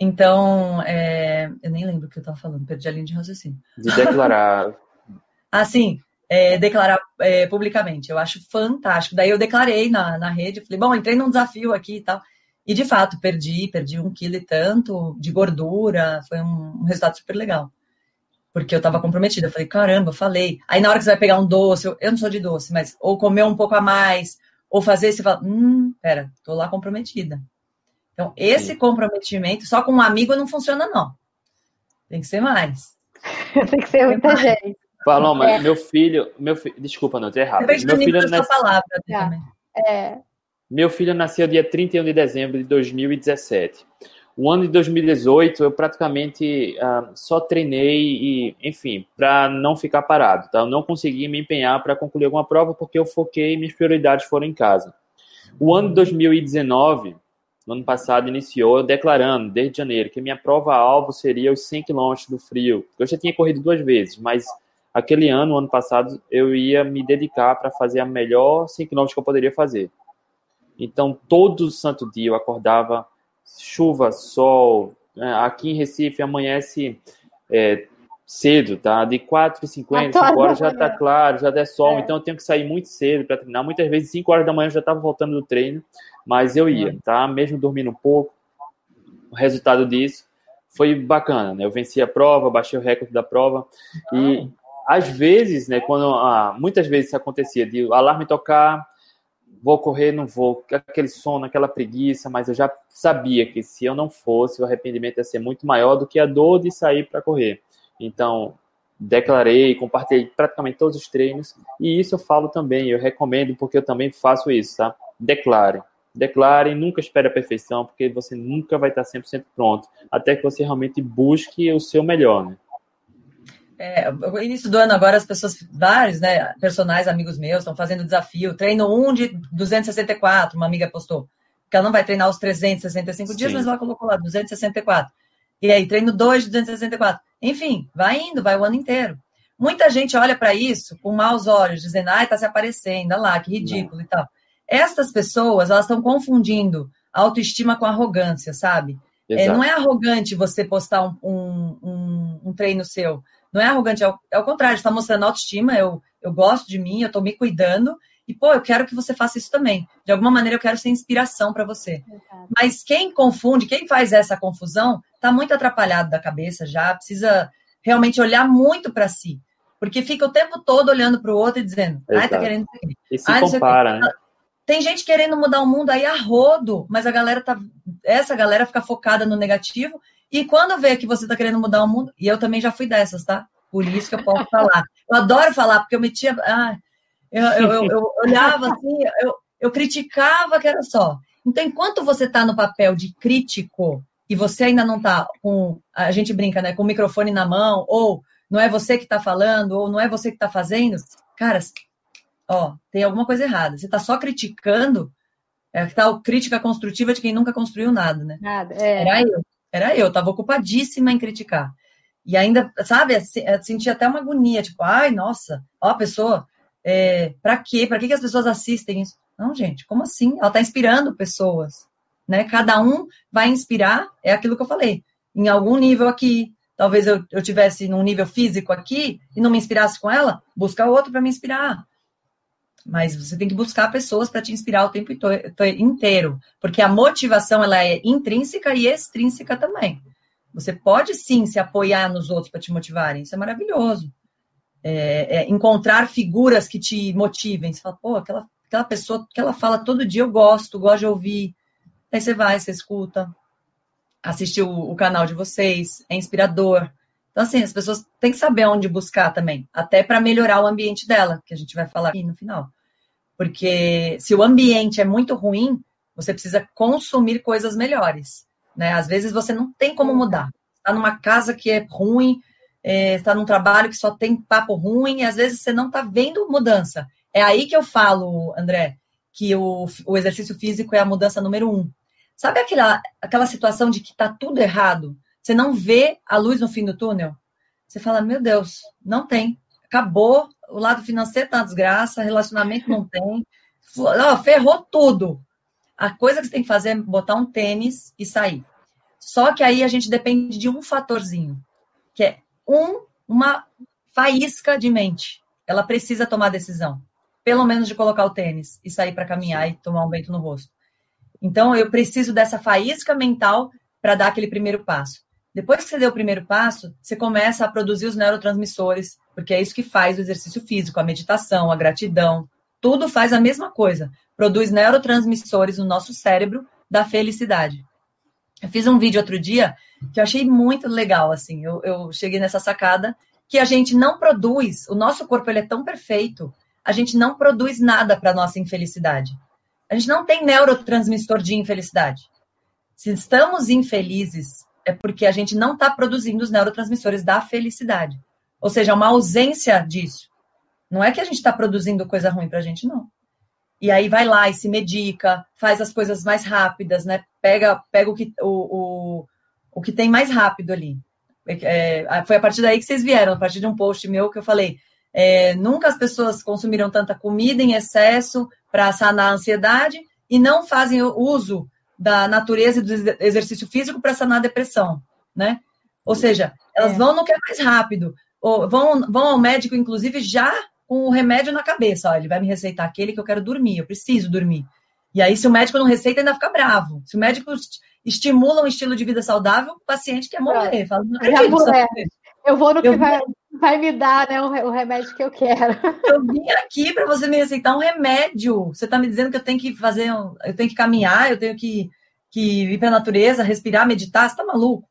Então, é, eu nem lembro o que eu estava falando, perdi a linha de raciocínio. De declarar. ah, sim, é, declarar é, publicamente. Eu acho fantástico. Daí eu declarei na, na rede, falei, bom, entrei num desafio aqui e tal. E de fato, perdi, perdi um quilo e tanto de gordura, foi um, um resultado super legal. Porque eu estava comprometida. Eu falei, caramba, falei. Aí na hora que você vai pegar um doce, eu, eu não sou de doce, mas ou comer um pouco a mais, ou fazer, você fala, hum, pera, tô lá comprometida. Então, esse Sim. comprometimento, só com um amigo não funciona, não. Tem que ser mais. Tem que ser muita gente. Paloma, é. meu filho, meu filho, desculpa, não, é errado. Meu filho nasce... palavra é. é. Meu filho nasceu dia 31 de dezembro de 2017. O ano de 2018 eu praticamente uh, só treinei e, enfim, para não ficar parado, tá? Eu não consegui me empenhar para concluir alguma prova porque eu foquei minhas prioridades foram em casa. O ano de 2019 no ano passado, iniciou declarando, desde janeiro, que minha prova-alvo seria os 100 km do frio. Eu já tinha corrido duas vezes, mas aquele ano, ano passado, eu ia me dedicar para fazer a melhor 100 km que eu poderia fazer. Então, todo santo dia eu acordava, chuva, sol. Né? Aqui em Recife amanhece é, cedo, tá? De 4h50, 5 horas já tá claro, já der sol, é. então eu tenho que sair muito cedo para treinar. Muitas vezes, 5 horas da manhã eu já estava voltando do treino mas eu ia, tá? Mesmo dormindo um pouco. O resultado disso foi bacana, né? Eu venci a prova, baixei o recorde da prova e às vezes, né, quando ah, muitas vezes isso acontecia de o alarme tocar, vou correr, não vou, aquele sono, aquela preguiça, mas eu já sabia que se eu não fosse, o arrependimento ia ser muito maior do que a dor de sair para correr. Então, declarei, compartilhei praticamente todos os treinos, e isso eu falo também, eu recomendo porque eu também faço isso, tá? Declare declare, nunca espere a perfeição, porque você nunca vai estar 100% pronto, até que você realmente busque o seu melhor, né? É, no início do ano agora as pessoas, vários, né, personagens, amigos meus, estão fazendo desafio, treino 1 de 264, uma amiga postou, que ela não vai treinar os 365 Sim. dias, mas ela colocou lá 264. E aí, treino 2 de 264. Enfim, vai indo, vai o ano inteiro. Muita gente olha para isso com maus olhos, dizendo, ai, tá se aparecendo, olha lá, que ridículo não. e tal. Estas pessoas, elas estão confundindo autoestima com arrogância, sabe? É, não é arrogante você postar um, um, um, um treino seu. Não é arrogante, é o, é o contrário, está mostrando autoestima, eu, eu gosto de mim, eu estou me cuidando, e, pô, eu quero que você faça isso também. De alguma maneira, eu quero ser inspiração para você. Mas quem confunde, quem faz essa confusão, está muito atrapalhado da cabeça já, precisa realmente olhar muito para si. Porque fica o tempo todo olhando para o outro e dizendo, ai, tá querendo. E se compara, né? Tem gente querendo mudar o mundo aí a rodo, mas a galera tá. Essa galera fica focada no negativo. E quando vê que você tá querendo mudar o mundo, e eu também já fui dessas, tá? Por isso que eu posso falar. Eu adoro falar, porque eu metia. Ah, eu, eu, eu, eu olhava assim, eu, eu criticava que era só. Então, enquanto você tá no papel de crítico e você ainda não tá com. A gente brinca, né? Com o microfone na mão, ou não é você que tá falando, ou não é você que tá fazendo, cara, ó, tem alguma coisa errada. Você está só criticando, é que tal crítica construtiva de quem nunca construiu nada, né? Nada, é. Era eu, era eu, estava ocupadíssima em criticar. E ainda, sabe, senti até uma agonia, tipo, ai, nossa, ó, a pessoa, é, para quê? Para que, que as pessoas assistem isso? Não, gente, como assim? Ela está inspirando pessoas, né? Cada um vai inspirar, é aquilo que eu falei, em algum nível aqui. Talvez eu, eu tivesse num nível físico aqui e não me inspirasse com ela, busca outro para me inspirar. Mas você tem que buscar pessoas para te inspirar o tempo inteiro, porque a motivação ela é intrínseca e extrínseca também. Você pode sim se apoiar nos outros para te motivarem, isso é maravilhoso. É, é, encontrar figuras que te motivem. Você fala, pô, aquela, aquela pessoa que ela fala todo dia, eu gosto, gosto de ouvir. Aí você vai, você escuta, assiste o, o canal de vocês, é inspirador. Então, assim, as pessoas têm que saber onde buscar também, até para melhorar o ambiente dela, que a gente vai falar aqui no final. Porque se o ambiente é muito ruim, Você precisa consumir coisas melhores. Né? Às vezes você não tem como mudar. Está numa casa que é ruim, está é, num trabalho que só tem papo ruim, e às vezes você não está vendo mudança. É aí que eu falo, André, que o, o exercício físico é a mudança número um. Sabe aquela, aquela situação de que está tudo errado? Você não vê a luz no fim do túnel? Você fala, meu Deus, não tem. Acabou, o lado financeiro tá uma desgraça, relacionamento não tem. ferrou tudo. A coisa que você tem que fazer é botar um tênis e sair. Só que aí a gente depende de um fatorzinho, que é um, uma faísca de mente. Ela precisa tomar decisão. Pelo menos de colocar o tênis e sair para caminhar e tomar um vento no rosto. Então, eu preciso dessa faísca mental para dar aquele primeiro passo. Depois que você deu o primeiro passo, você começa a produzir os neurotransmissores, porque é isso que faz o exercício físico, a meditação, a gratidão, tudo faz a mesma coisa. Produz neurotransmissores no nosso cérebro da felicidade. Eu fiz um vídeo outro dia que eu achei muito legal, assim. Eu, eu cheguei nessa sacada que a gente não produz, o nosso corpo ele é tão perfeito, a gente não produz nada para nossa infelicidade. A gente não tem neurotransmissor de infelicidade. Se estamos infelizes, é porque a gente não está produzindo os neurotransmissores da felicidade. Ou seja, uma ausência disso. Não é que a gente está produzindo coisa ruim para a gente, não. E aí vai lá e se medica, faz as coisas mais rápidas, né? Pega, pega o, que, o, o, o que tem mais rápido ali. É, é, foi a partir daí que vocês vieram, a partir de um post meu que eu falei. É, nunca as pessoas consumiram tanta comida em excesso para sanar a ansiedade e não fazem uso da natureza e do exercício físico para sanar a depressão, né? Ou seja, elas é. vão no que é mais rápido, ou vão, vão ao médico, inclusive, já com o remédio na cabeça. Ó, ele vai me receitar aquele que eu quero dormir, eu preciso dormir. E aí, se o médico não receita, ainda fica bravo. Se o médico estimula um estilo de vida saudável, o paciente quer morrer. Fala, não acredito, eu vou no eu que vai, vai, me dar né, o, remédio que eu quero. Eu vim aqui para você me receitar um remédio. Você está me dizendo que eu tenho que fazer, eu tenho que caminhar, eu tenho que, que ir para a natureza, respirar, meditar. Você está maluco?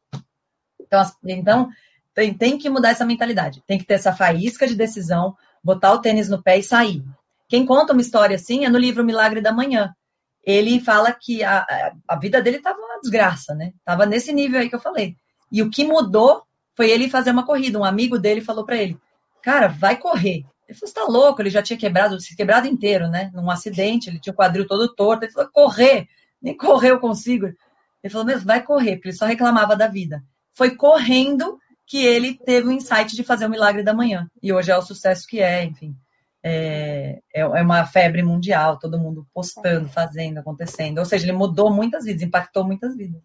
Então, então tem, tem que mudar essa mentalidade. Tem que ter essa faísca de decisão, botar o tênis no pé e sair. Quem conta uma história assim é no livro Milagre da Manhã. Ele fala que a, a vida dele estava uma desgraça, né? Tava nesse nível aí que eu falei. E o que mudou foi ele fazer uma corrida. Um amigo dele falou para ele: Cara, vai correr. Ele falou: Você tá louco? Ele já tinha quebrado, se quebrado inteiro, né? Num acidente, ele tinha o quadril todo torto. Ele falou: Correr, nem correr eu consigo. Ele falou: Mesmo, vai correr, porque ele só reclamava da vida. Foi correndo que ele teve o insight de fazer o milagre da manhã. E hoje é o sucesso que é, enfim. É, é, é uma febre mundial, todo mundo postando, fazendo, acontecendo. Ou seja, ele mudou muitas vidas, impactou muitas vidas.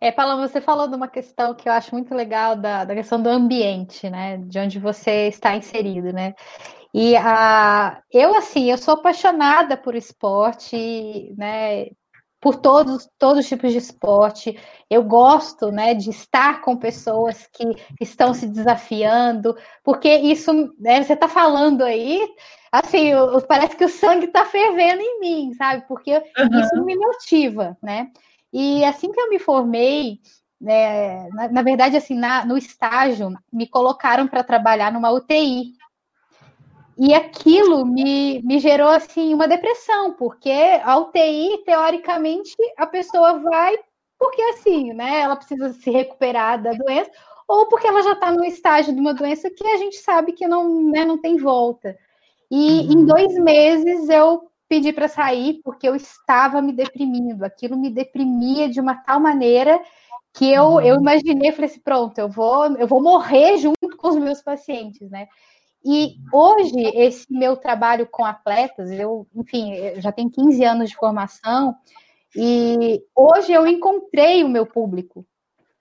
É, Paloma, você falou de uma questão que eu acho muito legal da, da questão do ambiente, né? De onde você está inserido, né? E a, eu, assim, eu sou apaixonada por esporte, né? Por todos, todos os tipos de esporte. Eu gosto, né, de estar com pessoas que estão se desafiando, porque isso, né, você está falando aí, assim, parece que o sangue está fervendo em mim, sabe? Porque uhum. isso me motiva, né? E assim que eu me formei, né, na, na verdade, assim, na, no estágio, me colocaram para trabalhar numa UTI. E aquilo me, me gerou assim uma depressão, porque a UTI, teoricamente, a pessoa vai porque assim, né? Ela precisa se recuperar da doença, ou porque ela já está no estágio de uma doença que a gente sabe que não, né, não tem volta. E uhum. em dois meses eu pedi para sair porque eu estava me deprimindo. Aquilo me deprimia de uma tal maneira que eu, uhum. eu imaginei, falei assim, pronto, eu vou, eu vou morrer junto com os meus pacientes, né? E hoje, esse meu trabalho com atletas, eu, enfim, eu já tenho 15 anos de formação, e hoje eu encontrei o meu público,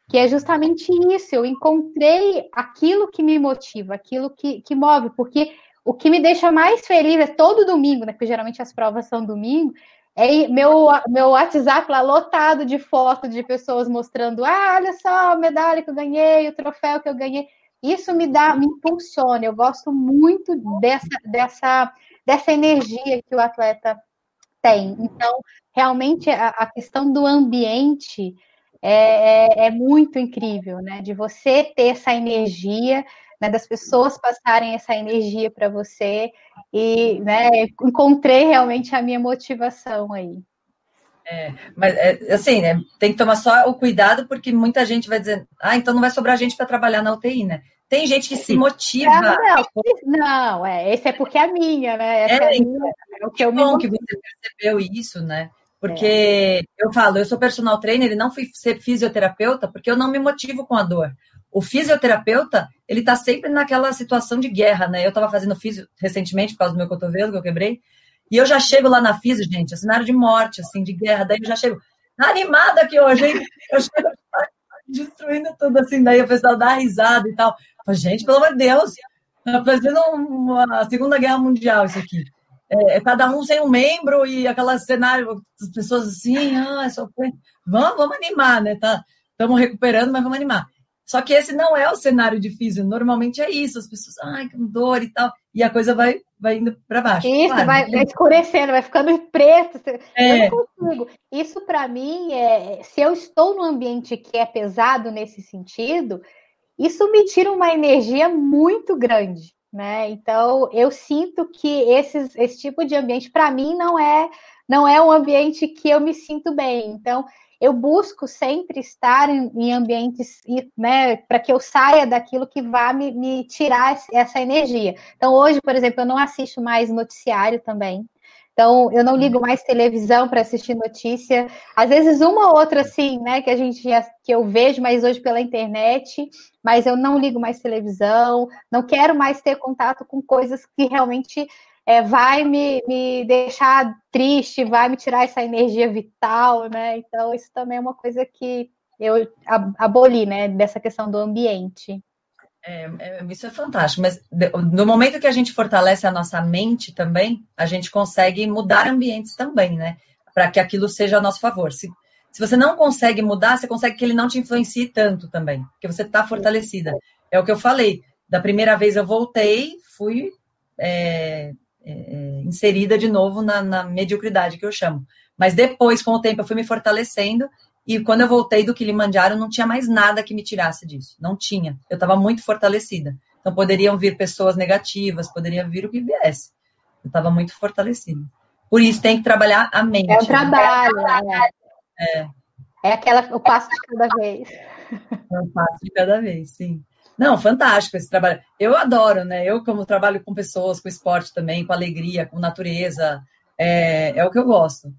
que é justamente isso, eu encontrei aquilo que me motiva, aquilo que, que move, porque o que me deixa mais feliz é todo domingo, né? Porque geralmente as provas são domingo. É meu, meu WhatsApp lá lotado de fotos de pessoas mostrando: ah, olha só a medalha que eu ganhei, o troféu que eu ganhei. Isso me dá, me impulsiona. Eu gosto muito dessa, dessa, dessa energia que o atleta tem. Então, realmente, a, a questão do ambiente é, é, é muito incrível, né? De você ter essa energia né, das pessoas passarem essa energia para você e né, encontrei realmente a minha motivação aí. É, mas é, assim, né, tem que tomar só o cuidado, porque muita gente vai dizer, ah, então não vai sobrar gente para trabalhar na UTI, né? Tem gente que se motiva. Não, não, não, é, esse é porque é minha, né? Essa é, é, minha, é o que eu bom que você percebeu isso, né? Porque é. eu falo, eu sou personal trainer e não fui ser fisioterapeuta porque eu não me motivo com a dor. O fisioterapeuta, ele tá sempre naquela situação de guerra, né? Eu tava fazendo físio recentemente por causa do meu cotovelo que eu quebrei, e eu já chego lá na físio, gente, é cenário de morte, assim, de guerra, daí eu já chego animada aqui hoje, hein? Eu chego destruindo tudo, assim, daí o pessoal dá risada e tal. Gente, pelo amor de Deus, tá fazendo uma Segunda Guerra Mundial isso aqui é, é, cada um sem um membro e aquele cenário, as pessoas assim, ah, é só vamos, vamos animar, né? Tá, estamos recuperando, mas vamos animar. Só que esse não é o cenário difícil. Normalmente é isso, as pessoas, ai, que dor e tal, e a coisa vai, vai indo para baixo. Isso, claro, vai, vai, escurecendo, vai ficando preto. É. Eu não consigo. Isso para mim é, se eu estou num ambiente que é pesado nesse sentido, isso me tira uma energia muito grande né? Então eu sinto que esses, esse tipo de ambiente para mim não é não é um ambiente que eu me sinto bem. Então eu busco sempre estar em, em ambientes, né, para que eu saia daquilo que vá me, me tirar essa energia. Então hoje, por exemplo, eu não assisto mais noticiário também. Então, eu não ligo mais televisão para assistir notícia. Às vezes, uma ou outra, assim, né, que a gente que eu vejo, mas hoje pela internet, mas eu não ligo mais televisão, não quero mais ter contato com coisas que realmente é, vai me, me deixar triste, vai me tirar essa energia vital, né? Então, isso também é uma coisa que eu aboli, né, dessa questão do ambiente. É, é, isso é fantástico, mas no momento que a gente fortalece a nossa mente também, a gente consegue mudar ambientes também, né? Para que aquilo seja a nosso favor. Se, se você não consegue mudar, você consegue que ele não te influencie tanto também, porque você está fortalecida. É o que eu falei. Da primeira vez eu voltei, fui é, é, é, inserida de novo na, na mediocridade que eu chamo. Mas depois, com o tempo, eu fui me fortalecendo e quando eu voltei do Kilimanjaro, não tinha mais nada que me tirasse disso. Não tinha. Eu estava muito fortalecida. Então, poderiam vir pessoas negativas, poderia vir o que viesse. Eu estava muito fortalecida. Por isso, tem que trabalhar a mente. É um trabalho. Né? É. É aquela, o passo de cada vez. É um passo de cada vez, sim. Não, fantástico esse trabalho. Eu adoro, né? Eu, como trabalho com pessoas, com esporte também, com alegria, com natureza, é, é o que eu gosto.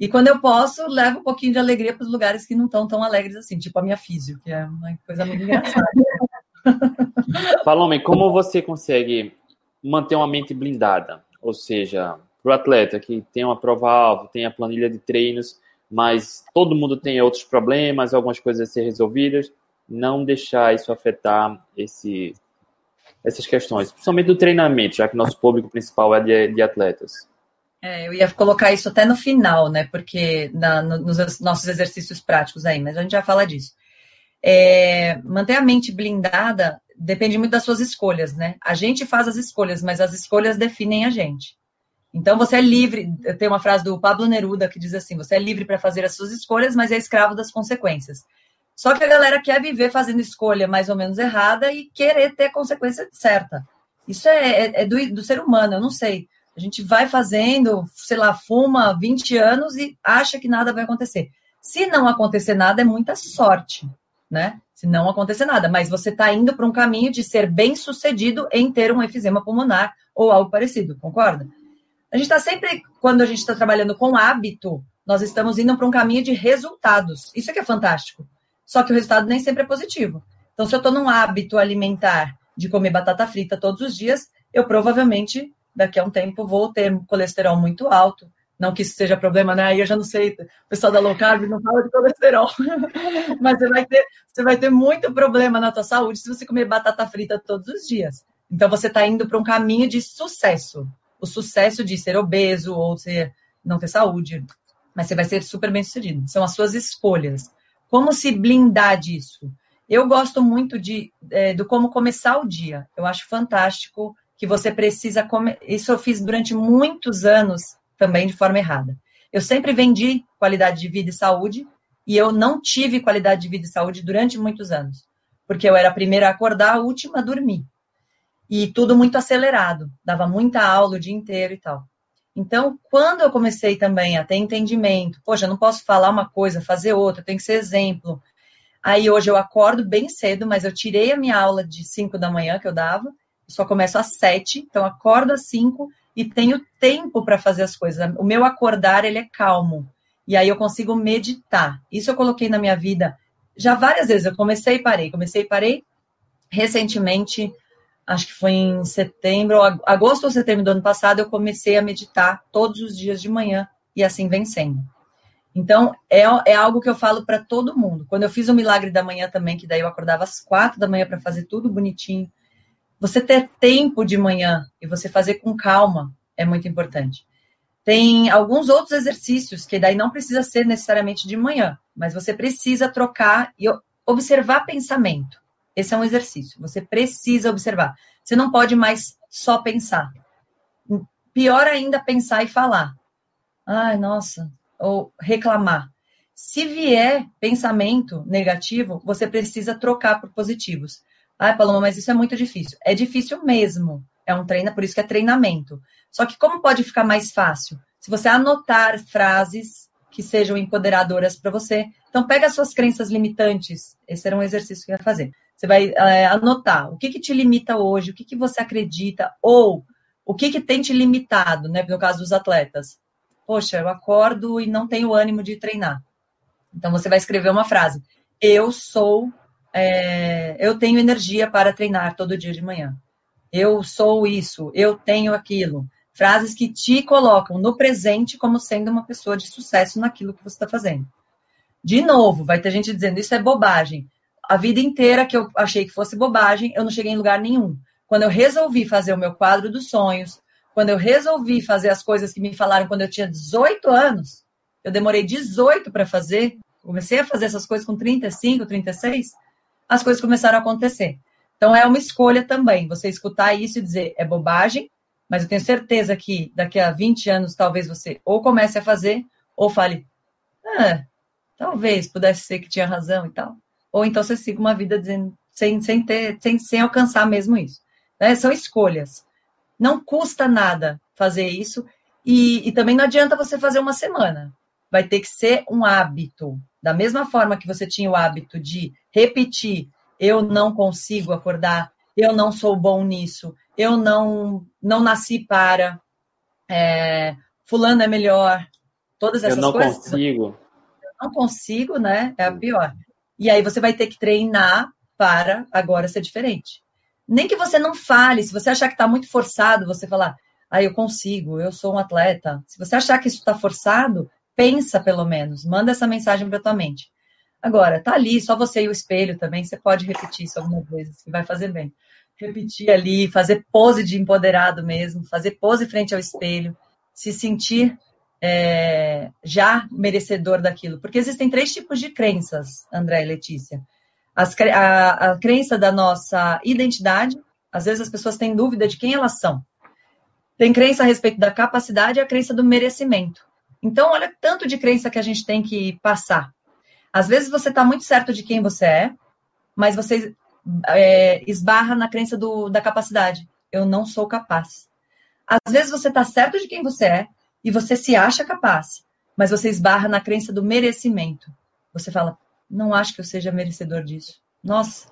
E quando eu posso, levo um pouquinho de alegria para os lugares que não estão tão alegres assim, tipo a minha físio, que é uma coisa muito engraçada. Palome, como você consegue manter uma mente blindada? Ou seja, para o atleta que tem uma prova-alvo, tem a planilha de treinos, mas todo mundo tem outros problemas, algumas coisas a ser resolvidas, não deixar isso afetar esse, essas questões, principalmente do treinamento, já que nosso público principal é de, de atletas. É, eu ia colocar isso até no final, né? Porque na, no, nos nossos exercícios práticos aí, mas a gente já fala disso. É, manter a mente blindada depende muito das suas escolhas, né? A gente faz as escolhas, mas as escolhas definem a gente. Então você é livre. Tem uma frase do Pablo Neruda que diz assim: você é livre para fazer as suas escolhas, mas é escravo das consequências. Só que a galera quer viver fazendo escolha mais ou menos errada e querer ter a consequência certa. Isso é, é, é do, do ser humano, eu não sei. A gente vai fazendo, sei lá, fuma 20 anos e acha que nada vai acontecer. Se não acontecer nada, é muita sorte, né? Se não acontecer nada, mas você está indo para um caminho de ser bem sucedido em ter um efizema pulmonar ou algo parecido, concorda? A gente está sempre, quando a gente está trabalhando com hábito, nós estamos indo para um caminho de resultados. Isso é que é fantástico. Só que o resultado nem sempre é positivo. Então, se eu estou num hábito alimentar de comer batata frita todos os dias, eu provavelmente daqui a um tempo vou ter colesterol muito alto. Não que isso seja problema, né? Aí eu já não sei, o pessoal da low carb não fala de colesterol. Mas você vai, ter, você vai ter muito problema na tua saúde se você comer batata frita todos os dias. Então você está indo para um caminho de sucesso. O sucesso de ser obeso ou ser, não ter saúde. Mas você vai ser super bem sucedido. São as suas escolhas. Como se blindar disso? Eu gosto muito de, é, do como começar o dia. Eu acho fantástico que você precisa comer. Isso eu fiz durante muitos anos também de forma errada. Eu sempre vendi qualidade de vida e saúde e eu não tive qualidade de vida e saúde durante muitos anos, porque eu era a primeira a acordar, a última a dormir. E tudo muito acelerado, dava muita aula o dia inteiro e tal. Então, quando eu comecei também a ter entendimento, poxa, eu não posso falar uma coisa, fazer outra, tem que ser exemplo. Aí hoje eu acordo bem cedo, mas eu tirei a minha aula de 5 da manhã que eu dava, só começo às 7, então acordo às 5 e tenho tempo para fazer as coisas. O meu acordar, ele é calmo. E aí eu consigo meditar. Isso eu coloquei na minha vida já várias vezes. Eu comecei e parei, comecei e parei. Recentemente, acho que foi em setembro, agosto ou setembro do ano passado, eu comecei a meditar todos os dias de manhã e assim vencendo. Então, é, é algo que eu falo para todo mundo. Quando eu fiz o milagre da manhã também, que daí eu acordava às quatro da manhã para fazer tudo bonitinho. Você ter tempo de manhã e você fazer com calma é muito importante. Tem alguns outros exercícios que daí não precisa ser necessariamente de manhã, mas você precisa trocar e observar pensamento. Esse é um exercício. Você precisa observar. Você não pode mais só pensar. Pior ainda, pensar e falar. Ai, nossa. Ou reclamar. Se vier pensamento negativo, você precisa trocar por positivos. Ai, Paloma, mas isso é muito difícil. É difícil mesmo. É um treino, por isso que é treinamento. Só que como pode ficar mais fácil? Se você anotar frases que sejam empoderadoras para você. Então, pega as suas crenças limitantes. Esse era um exercício que eu ia fazer. Você vai é, anotar o que, que te limita hoje, o que, que você acredita, ou o que, que tem te limitado, né? No caso dos atletas. Poxa, eu acordo e não tenho ânimo de treinar. Então você vai escrever uma frase. Eu sou, é, eu tenho energia para treinar todo dia de manhã. Eu sou isso, eu tenho aquilo. Frases que te colocam no presente como sendo uma pessoa de sucesso naquilo que você está fazendo. De novo, vai ter gente dizendo isso é bobagem a vida inteira que eu achei que fosse bobagem, eu não cheguei em lugar nenhum. Quando eu resolvi fazer o meu quadro dos sonhos, quando eu resolvi fazer as coisas que me falaram quando eu tinha 18 anos, eu demorei 18 para fazer, comecei a fazer essas coisas com 35, 36, as coisas começaram a acontecer. Então é uma escolha também, você escutar isso e dizer é bobagem, mas eu tenho certeza que daqui a 20 anos talvez você ou comece a fazer ou fale, ah, talvez pudesse ser que tinha razão e tal ou então você siga uma vida dizendo, sem, sem, ter, sem, sem alcançar mesmo isso. Né? São escolhas. Não custa nada fazer isso, e, e também não adianta você fazer uma semana. Vai ter que ser um hábito. Da mesma forma que você tinha o hábito de repetir, eu não consigo acordar, eu não sou bom nisso, eu não, não nasci para, é, fulano é melhor, todas essas coisas. Eu não coisas, consigo. Eu não consigo, né? É a pior. E aí você vai ter que treinar para agora ser diferente. Nem que você não fale, se você achar que está muito forçado, você falar, ah, eu consigo, eu sou um atleta. Se você achar que isso está forçado, pensa pelo menos, manda essa mensagem para tua mente. Agora, tá ali, só você e o espelho também, você pode repetir isso algumas vezes, que vai fazer bem. Repetir ali, fazer pose de empoderado mesmo, fazer pose frente ao espelho, se sentir é, já merecedor daquilo. Porque existem três tipos de crenças, André e Letícia. As, a, a crença da nossa identidade, às vezes as pessoas têm dúvida de quem elas são. Tem crença a respeito da capacidade e a crença do merecimento. Então, olha tanto de crença que a gente tem que passar. Às vezes você está muito certo de quem você é, mas você é, esbarra na crença do, da capacidade. Eu não sou capaz. Às vezes você está certo de quem você é, e você se acha capaz, mas você esbarra na crença do merecimento. Você fala, não acho que eu seja merecedor disso. Nossa,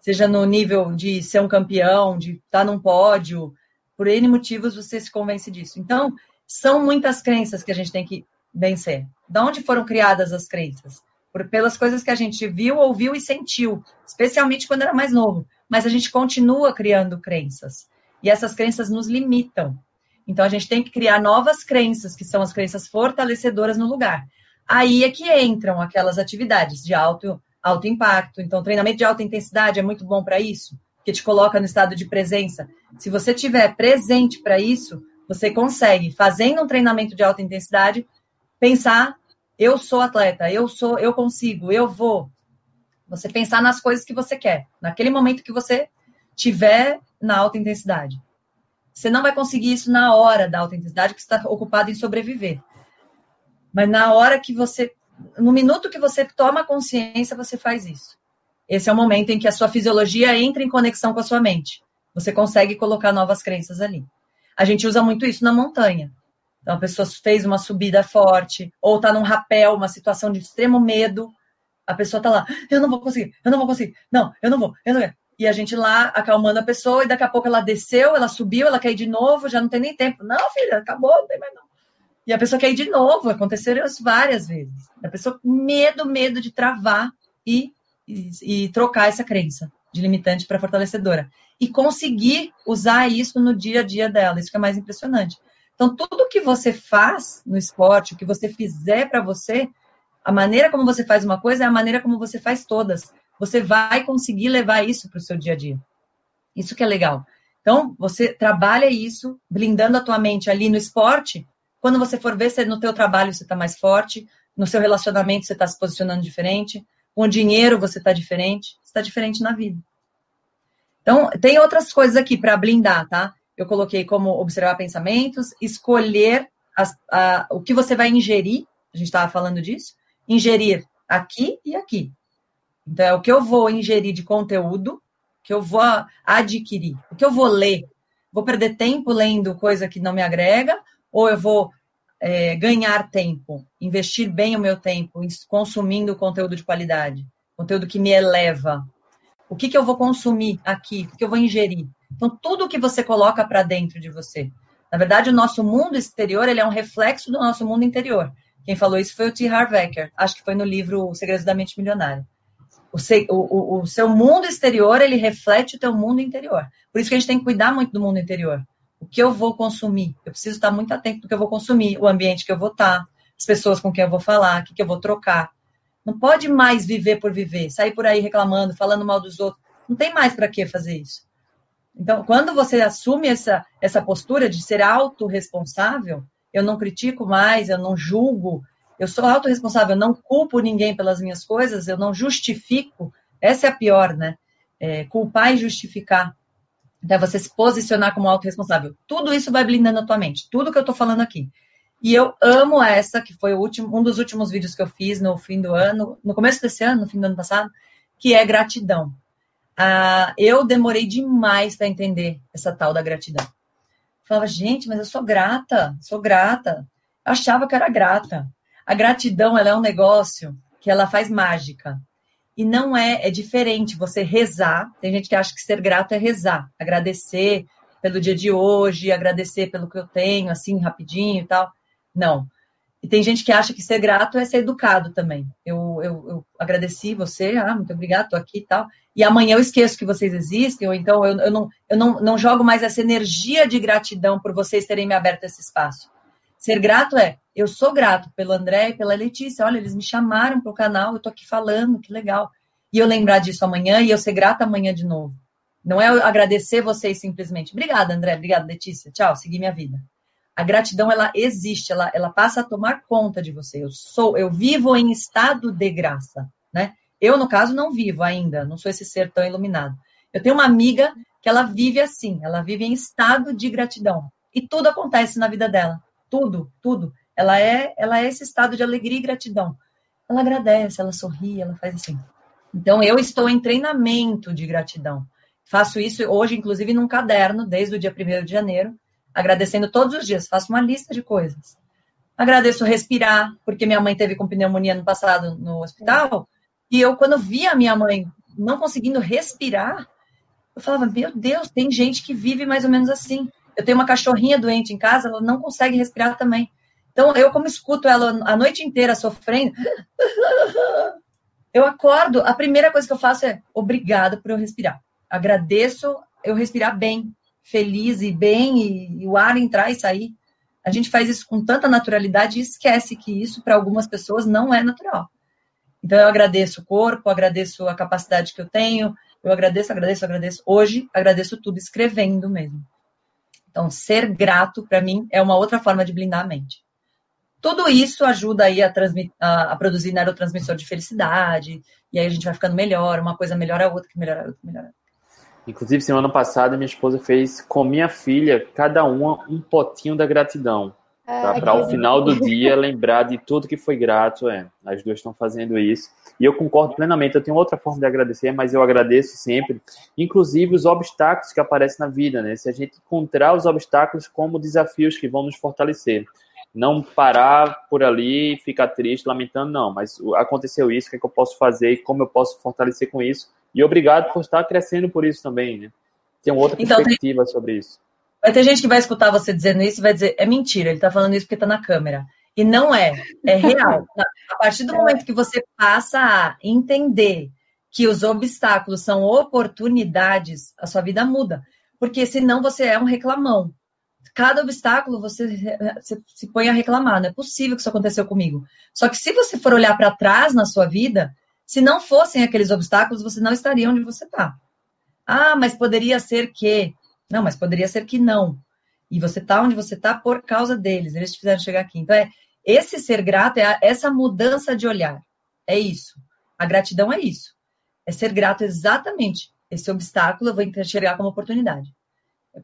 seja no nível de ser um campeão, de estar num pódio, por N motivos você se convence disso. Então, são muitas crenças que a gente tem que vencer. De onde foram criadas as crenças? Por, pelas coisas que a gente viu, ouviu e sentiu, especialmente quando era mais novo. Mas a gente continua criando crenças. E essas crenças nos limitam. Então a gente tem que criar novas crenças, que são as crenças fortalecedoras no lugar. Aí é que entram aquelas atividades de alto, alto impacto. Então, treinamento de alta intensidade é muito bom para isso, que te coloca no estado de presença. Se você tiver presente para isso, você consegue, fazendo um treinamento de alta intensidade, pensar: eu sou atleta, eu sou, eu consigo, eu vou. Você pensar nas coisas que você quer, naquele momento que você tiver na alta intensidade. Você não vai conseguir isso na hora da alta intensidade, porque você está ocupado em sobreviver. Mas na hora que você. No minuto que você toma consciência, você faz isso. Esse é o momento em que a sua fisiologia entra em conexão com a sua mente. Você consegue colocar novas crenças ali. A gente usa muito isso na montanha. Então, a pessoa fez uma subida forte, ou está num rapel, uma situação de extremo medo, a pessoa está lá, eu não vou conseguir, eu não vou conseguir, não, eu não vou, eu não vou. E a gente lá acalmando a pessoa, e daqui a pouco ela desceu, ela subiu, ela caiu de novo, já não tem nem tempo. Não, filha, acabou, não tem mais não. E a pessoa ir de novo, aconteceram isso várias vezes. A pessoa medo, medo de travar e, e, e trocar essa crença de limitante para fortalecedora. E conseguir usar isso no dia a dia dela, isso que é mais impressionante. Então, tudo que você faz no esporte, o que você fizer para você, a maneira como você faz uma coisa é a maneira como você faz todas. Você vai conseguir levar isso para o seu dia a dia. Isso que é legal. Então, você trabalha isso, blindando a tua mente ali no esporte. Quando você for ver se no teu trabalho você está mais forte, no seu relacionamento você está se posicionando diferente, com o dinheiro você está diferente, você está diferente na vida. Então, tem outras coisas aqui para blindar, tá? Eu coloquei como observar pensamentos, escolher as, a, o que você vai ingerir, a gente estava falando disso, ingerir aqui e aqui. Então, é o que eu vou ingerir de conteúdo, que eu vou adquirir, o que eu vou ler. Vou perder tempo lendo coisa que não me agrega, ou eu vou é, ganhar tempo, investir bem o meu tempo, consumindo conteúdo de qualidade, conteúdo que me eleva. O que, que eu vou consumir aqui? O que eu vou ingerir? Então, tudo que você coloca para dentro de você. Na verdade, o nosso mundo exterior ele é um reflexo do nosso mundo interior. Quem falou isso foi o T. Harv Eker. Acho que foi no livro Segredos da Mente Milionária. O, o, o, seu mundo exterior, ele reflete o teu mundo interior. Por isso que a gente tem que cuidar muito do mundo interior. O que eu vou consumir? Eu preciso estar muito atento do que eu vou consumir, o ambiente que eu vou estar, as pessoas com quem eu vou falar, o que, que eu vou trocar. Não pode mais viver por viver, sair por aí reclamando, falando mal dos outros. Não tem mais para que fazer isso. Então, quando você assume essa, essa postura de ser autorresponsável, eu não critico mais, eu não julgo, eu sou autorresponsável, eu não culpo ninguém pelas minhas coisas, eu não justifico. Essa é a pior, né? É, culpar e justificar. Então, é você se posicionar como autorresponsável. Tudo isso vai blindando a tua mente, tudo que eu tô falando aqui. E eu amo essa, que foi último, um dos últimos vídeos que eu fiz no fim do ano, no começo desse ano, no fim do ano passado, que é gratidão. Ah, eu demorei demais para entender essa tal da gratidão. falava, gente, mas eu sou grata, sou grata. Eu achava que era grata. A gratidão, ela é um negócio que ela faz mágica. E não é, é diferente você rezar. Tem gente que acha que ser grato é rezar, agradecer pelo dia de hoje, agradecer pelo que eu tenho, assim, rapidinho e tal. Não. E tem gente que acha que ser grato é ser educado também. Eu, eu, eu agradeci você, ah, muito obrigado, estou aqui e tal. E amanhã eu esqueço que vocês existem, ou então eu, eu, não, eu não, não jogo mais essa energia de gratidão por vocês terem me aberto esse espaço. Ser grato é, eu sou grato pelo André e pela Letícia. Olha, eles me chamaram para o canal, eu estou aqui falando, que legal. E eu lembrar disso amanhã e eu ser grata amanhã de novo. Não é agradecer vocês simplesmente. Obrigada, André. Obrigada, Letícia. Tchau, segui minha vida. A gratidão ela existe, ela, ela passa a tomar conta de você. Eu sou, eu vivo em estado de graça, né? Eu no caso não vivo ainda, não sou esse ser tão iluminado. Eu tenho uma amiga que ela vive assim, ela vive em estado de gratidão e tudo acontece na vida dela, tudo, tudo. Ela é, ela é esse estado de alegria e gratidão. Ela agradece, ela sorri, ela faz assim. Então eu estou em treinamento de gratidão. Faço isso hoje, inclusive, num caderno, desde o dia 1 de janeiro agradecendo todos os dias, faço uma lista de coisas. Agradeço respirar, porque minha mãe teve com pneumonia no passado no hospital, e eu, quando vi a minha mãe não conseguindo respirar, eu falava, meu Deus, tem gente que vive mais ou menos assim. Eu tenho uma cachorrinha doente em casa, ela não consegue respirar também. Então, eu, como escuto ela a noite inteira sofrendo, eu acordo, a primeira coisa que eu faço é obrigada por eu respirar. Agradeço eu respirar bem, feliz e bem e, e o ar entrar e sair. A gente faz isso com tanta naturalidade e esquece que isso para algumas pessoas não é natural. Então eu agradeço o corpo, agradeço a capacidade que eu tenho, eu agradeço, agradeço, agradeço. Hoje agradeço tudo escrevendo mesmo. Então ser grato para mim é uma outra forma de blindar a mente. Tudo isso ajuda aí a, a, a, produzir neurotransmissor de felicidade, e aí a gente vai ficando melhor, uma coisa melhora a outra, que melhora a outra, melhora a outra. Inclusive, semana passada, minha esposa fez com minha filha, cada uma, um potinho da gratidão. Tá? Para ao final do dia lembrar de tudo que foi grato. É, as duas estão fazendo isso. E eu concordo plenamente. Eu tenho outra forma de agradecer, mas eu agradeço sempre. Inclusive os obstáculos que aparecem na vida, né? Se a gente encontrar os obstáculos como desafios que vão nos fortalecer. não parar por ali e ficar triste, lamentando, não, mas aconteceu isso, o que, é que eu posso fazer e como eu posso fortalecer com isso. E obrigado por estar crescendo por isso também, né? Tem outra então, perspectiva tem... sobre isso. Vai ter gente que vai escutar você dizendo isso e vai dizer, é mentira, ele está falando isso porque está na câmera. E não é, é real. A partir do momento que você passa a entender que os obstáculos são oportunidades, a sua vida muda. Porque senão você é um reclamão. Cada obstáculo você, você se põe a reclamar. Não é possível que isso aconteceu comigo. Só que se você for olhar para trás na sua vida, se não fossem aqueles obstáculos, você não estaria onde você está. Ah, mas poderia ser que. Não, mas poderia ser que não. E você está onde você está por causa deles. Eles te fizeram chegar aqui. Então, é esse ser grato é essa mudança de olhar. É isso. A gratidão é isso. É ser grato exatamente. Esse obstáculo eu vou enxergar como oportunidade.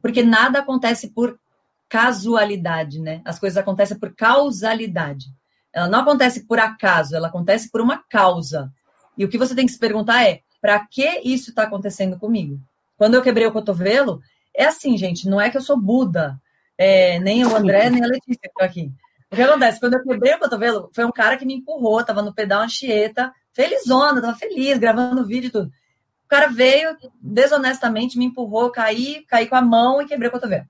Porque nada acontece por casualidade, né? As coisas acontecem por causalidade. Ela não acontece por acaso, ela acontece por uma causa. E o que você tem que se perguntar é: para que isso está acontecendo comigo? Quando eu quebrei o cotovelo, é assim, gente, não é que eu sou Buda, é, nem o André, nem a Letícia que estão aqui. O que acontece? Quando eu quebrei o cotovelo, foi um cara que me empurrou, tava no pedal Anchieta, felizona, tava feliz, gravando vídeo e tudo. O cara veio, desonestamente, me empurrou, caí, caí com a mão e quebrei o cotovelo.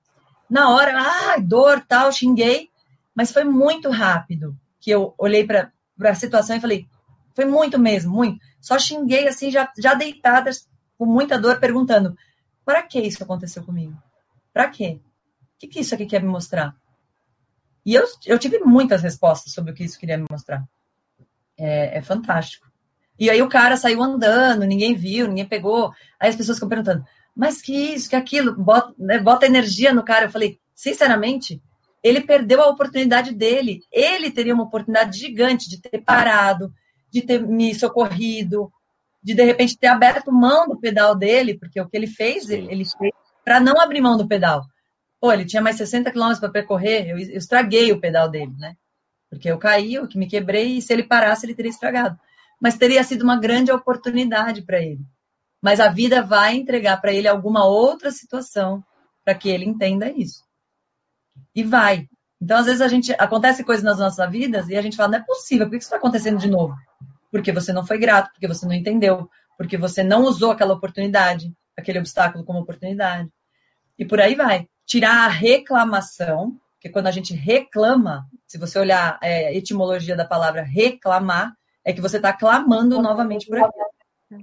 Na hora, ah, dor, tal, xinguei, mas foi muito rápido que eu olhei para a situação e falei, foi muito mesmo, muito. Só xinguei assim, já, já deitada, com muita dor, perguntando: para que isso aconteceu comigo? Para quê? O que, que isso aqui quer me mostrar? E eu, eu tive muitas respostas sobre o que isso queria me mostrar. É, é fantástico. E aí o cara saiu andando, ninguém viu, ninguém pegou. Aí as pessoas ficam perguntando, mas que isso, que aquilo, bota, né, bota energia no cara. Eu falei, sinceramente, ele perdeu a oportunidade dele. Ele teria uma oportunidade gigante de ter parado, de ter me socorrido, de de repente ter aberto mão do pedal dele, porque o que ele fez, Sim. ele fez para não abrir mão do pedal. Pô, ele tinha mais 60 quilômetros para percorrer, eu, eu, estraguei o pedal dele, né? Porque eu caí, eu que me quebrei, e se ele parasse, ele teria estragado. Mas teria sido uma grande oportunidade para ele. Mas a vida vai entregar para ele alguma outra situação para que ele entenda isso. E vai. Então, às vezes, a gente acontece coisas nas nossas vidas e a gente fala, não é possível, por que isso está acontecendo de novo? Porque você não foi grato, porque você não entendeu, porque você não usou aquela oportunidade, aquele obstáculo como oportunidade. E por aí vai tirar a reclamação, que quando a gente reclama, se você olhar é, a etimologia da palavra reclamar, é que você está clamando novamente por aquilo.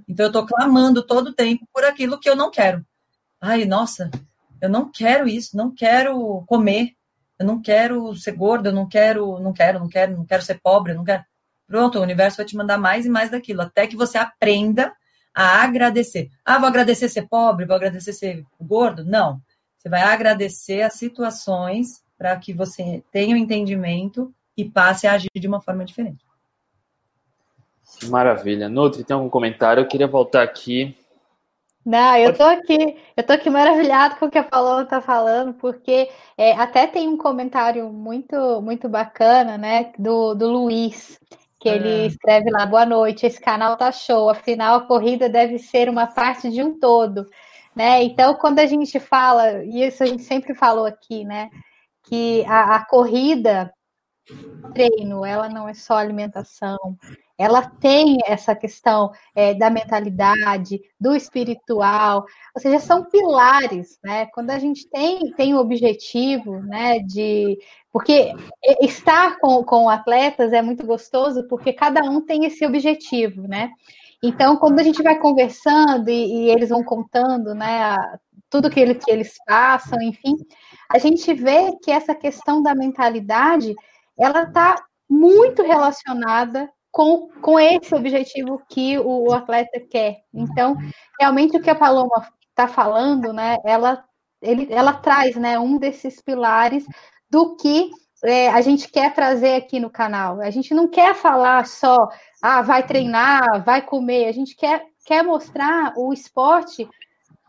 Então, eu estou clamando todo o tempo por aquilo que eu não quero. Ai, nossa, eu não quero isso, não quero comer, eu não quero ser gordo, eu não quero, não quero, não quero, não quero ser pobre, eu não quero. Pronto, o universo vai te mandar mais e mais daquilo, até que você aprenda a agradecer. Ah, vou agradecer ser pobre, vou agradecer ser gordo? Não. Você vai agradecer as situações para que você tenha o um entendimento e passe a agir de uma forma diferente. Maravilha. Nutri, tem algum comentário? Eu queria voltar aqui. Não, eu tô aqui, eu tô aqui maravilhado com o que a Paloma tá falando, porque é, até tem um comentário muito, muito bacana, né, do, do Luiz, que ele é. escreve lá, boa noite, esse canal tá show, afinal a corrida deve ser uma parte de um todo. Né? Então, quando a gente fala, e isso a gente sempre falou aqui, né? Que a, a corrida, treino, ela não é só alimentação, ela tem essa questão é, da mentalidade, do espiritual, ou seja, são pilares, né? Quando a gente tem, tem o objetivo, né, de. Porque estar com, com atletas é muito gostoso, porque cada um tem esse objetivo, né? Então, quando a gente vai conversando e, e eles vão contando, né, tudo que, ele, que eles passam, enfim, a gente vê que essa questão da mentalidade, ela está muito relacionada com, com esse objetivo que o, o atleta quer. Então, realmente o que a Paloma está falando, né, ela, ele, ela traz, né, um desses pilares do que é, a gente quer trazer aqui no canal. A gente não quer falar só, ah, vai treinar, vai comer. A gente quer, quer mostrar o esporte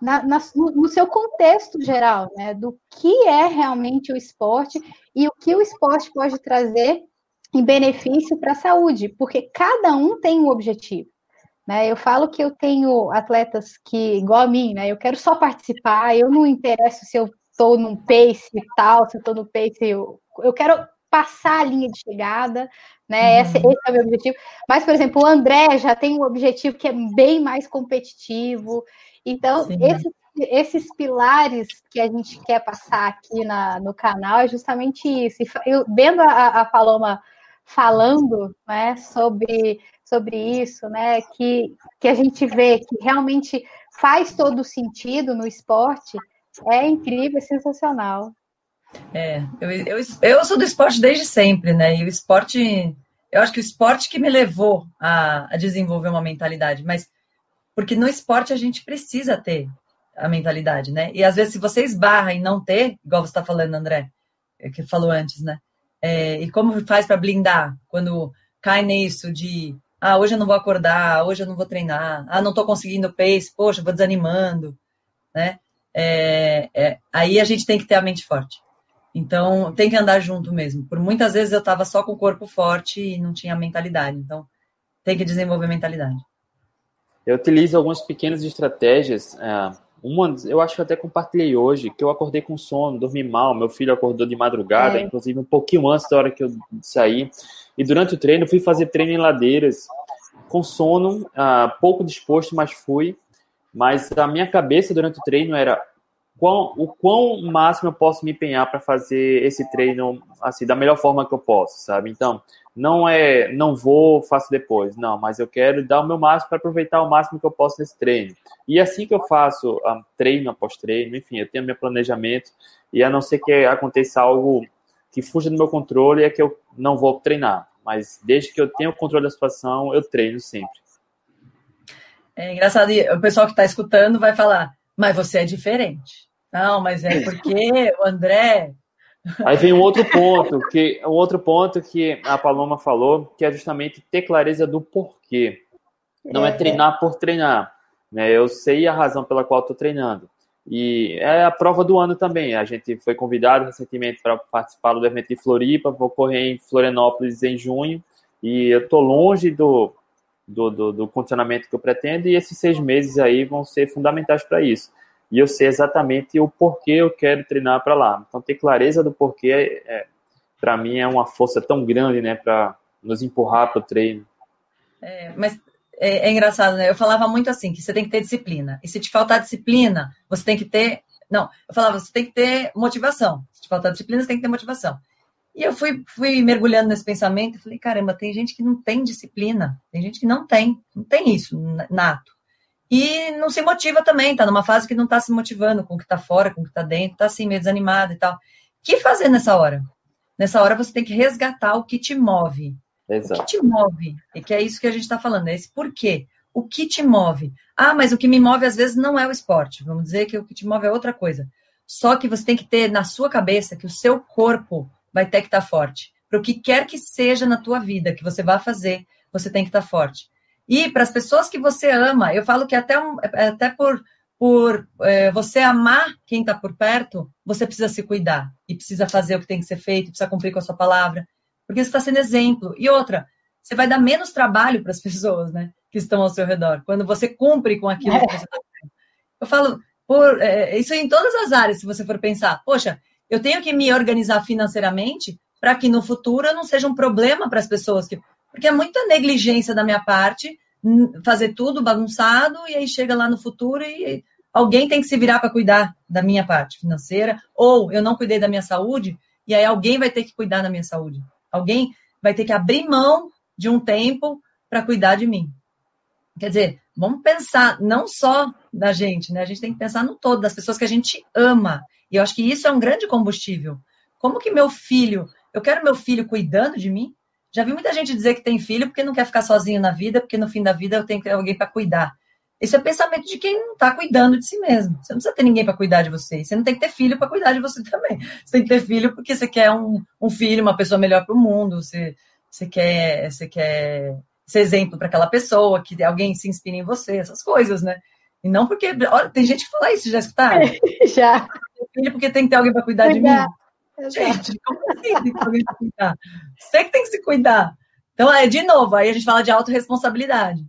na, na, no, seu contexto geral, né? Do que é realmente o esporte e o que o esporte pode trazer em benefício para a saúde, porque cada um tem um objetivo. Né? Eu falo que eu tenho atletas que, igual a mim, né? Eu quero só participar, eu não interesso se eu estou num pace tal, se eu estou no pace eu eu quero passar a linha de chegada, né? Uhum. Esse, esse, é o meu objetivo. Mas, por exemplo, o André já tem um objetivo que é bem mais competitivo. Então, esses, esses pilares que a gente quer passar aqui na, no canal é justamente isso. Eu, vendo a, a Paloma falando né, sobre, sobre isso, né? Que, que a gente vê que realmente faz todo sentido no esporte, é incrível, é sensacional. É, eu, eu, eu sou do esporte desde sempre, né? E o esporte, eu acho que o esporte que me levou a, a desenvolver uma mentalidade, mas porque no esporte a gente precisa ter a mentalidade, né? E às vezes, se você esbarra em não ter, igual você está falando, André, é que falou antes, né? É, e como faz para blindar quando cai nisso de ah, hoje eu não vou acordar, hoje eu não vou treinar, ah, não estou conseguindo pace, poxa, vou desanimando, né? É, é, aí a gente tem que ter a mente forte. Então, tem que andar junto mesmo. Por muitas vezes eu estava só com o corpo forte e não tinha mentalidade. Então, tem que desenvolver mentalidade. Eu utilizo algumas pequenas estratégias. É, uma, eu acho que até compartilhei hoje, que eu acordei com sono, dormi mal, meu filho acordou de madrugada, é. inclusive um pouquinho antes da hora que eu saí. E durante o treino, fui fazer treino em ladeiras, com sono, uh, pouco disposto, mas fui. Mas a minha cabeça durante o treino era quão, o quão máximo eu posso me empenhar para fazer esse treino assim da melhor forma que eu posso, sabe? Então, não é não vou, faço depois, não, mas eu quero dar o meu máximo para aproveitar o máximo que eu posso nesse treino. E assim que eu faço um, treino após treino, enfim, eu tenho meu planejamento e a não ser que aconteça algo que fuja do meu controle é que eu não vou treinar, mas desde que eu tenha o controle da situação, eu treino sempre. É engraçado, o pessoal que está escutando vai falar, mas você é diferente. Não, mas é porque o André. Aí vem um outro ponto, que um outro ponto que a Paloma falou, que é justamente ter clareza do porquê. Não é, é treinar por treinar. Né? Eu sei a razão pela qual estou treinando. E é a prova do ano também. A gente foi convidado recentemente para participar do evento de Floripa, vou correr em Florianópolis em junho. E eu estou longe do, do, do, do condicionamento que eu pretendo, e esses seis meses aí vão ser fundamentais para isso e eu sei exatamente o porquê eu quero treinar para lá. Então, ter clareza do porquê, é, para mim, é uma força tão grande, né, para nos empurrar para o treino. É, mas é, é, engraçado, né? Eu falava muito assim, que você tem que ter disciplina. E se te faltar disciplina, você tem que ter... Não, eu falava, você tem que ter motivação. Se te faltar disciplina, você tem que ter motivação. E eu fui, fui mergulhando nesse pensamento e falei, caramba, tem gente que não tem disciplina. Tem gente que não tem. Não tem isso nato. E não se motiva também, tá numa fase que não tá se motivando com o que tá fora, com o que tá dentro, tá assim, meio desanimado e tal. O que fazer nessa hora? Nessa hora você tem que resgatar o que te move. Exato. O que te move? E que é isso que a gente está falando, é esse porquê. O que te move? Ah, mas o que me move às vezes não é o esporte. Vamos dizer que o que te move é outra coisa. Só que você tem que ter na sua cabeça que o seu corpo vai ter que estar tá forte. Para o que quer que seja na tua vida que você vá fazer, você tem que estar tá forte. E para as pessoas que você ama, eu falo que até, um, até por, por é, você amar quem está por perto, você precisa se cuidar e precisa fazer o que tem que ser feito, precisa cumprir com a sua palavra, porque você está sendo exemplo. E outra, você vai dar menos trabalho para as pessoas, né, que estão ao seu redor, quando você cumpre com aquilo é. que você está fazendo. Eu falo, por, é, isso em todas as áreas, se você for pensar, poxa, eu tenho que me organizar financeiramente para que no futuro não seja um problema para as pessoas que porque é muita negligência da minha parte fazer tudo bagunçado e aí chega lá no futuro e alguém tem que se virar para cuidar da minha parte financeira, ou eu não cuidei da minha saúde e aí alguém vai ter que cuidar da minha saúde. Alguém vai ter que abrir mão de um tempo para cuidar de mim. Quer dizer, vamos pensar não só da gente, né? A gente tem que pensar no todo, das pessoas que a gente ama. E eu acho que isso é um grande combustível. Como que meu filho, eu quero meu filho cuidando de mim? Já vi muita gente dizer que tem filho porque não quer ficar sozinho na vida, porque no fim da vida eu tenho que ter alguém para cuidar. Esse é pensamento de quem não está cuidando de si mesmo. Você não precisa ter ninguém para cuidar de você. Você não tem que ter filho para cuidar de você também. Você tem que ter filho porque você quer um, um filho, uma pessoa melhor para o mundo. Você, você, quer, você quer ser exemplo para aquela pessoa, que alguém se inspire em você, essas coisas, né? E não porque. Olha, tem gente que fala isso, já escutaram? já. Filho porque tem que ter alguém para cuidar de mim. Gente, como assim tem que se cuidar? Você que tem que se cuidar. Então, é de novo, aí a gente fala de autorresponsabilidade.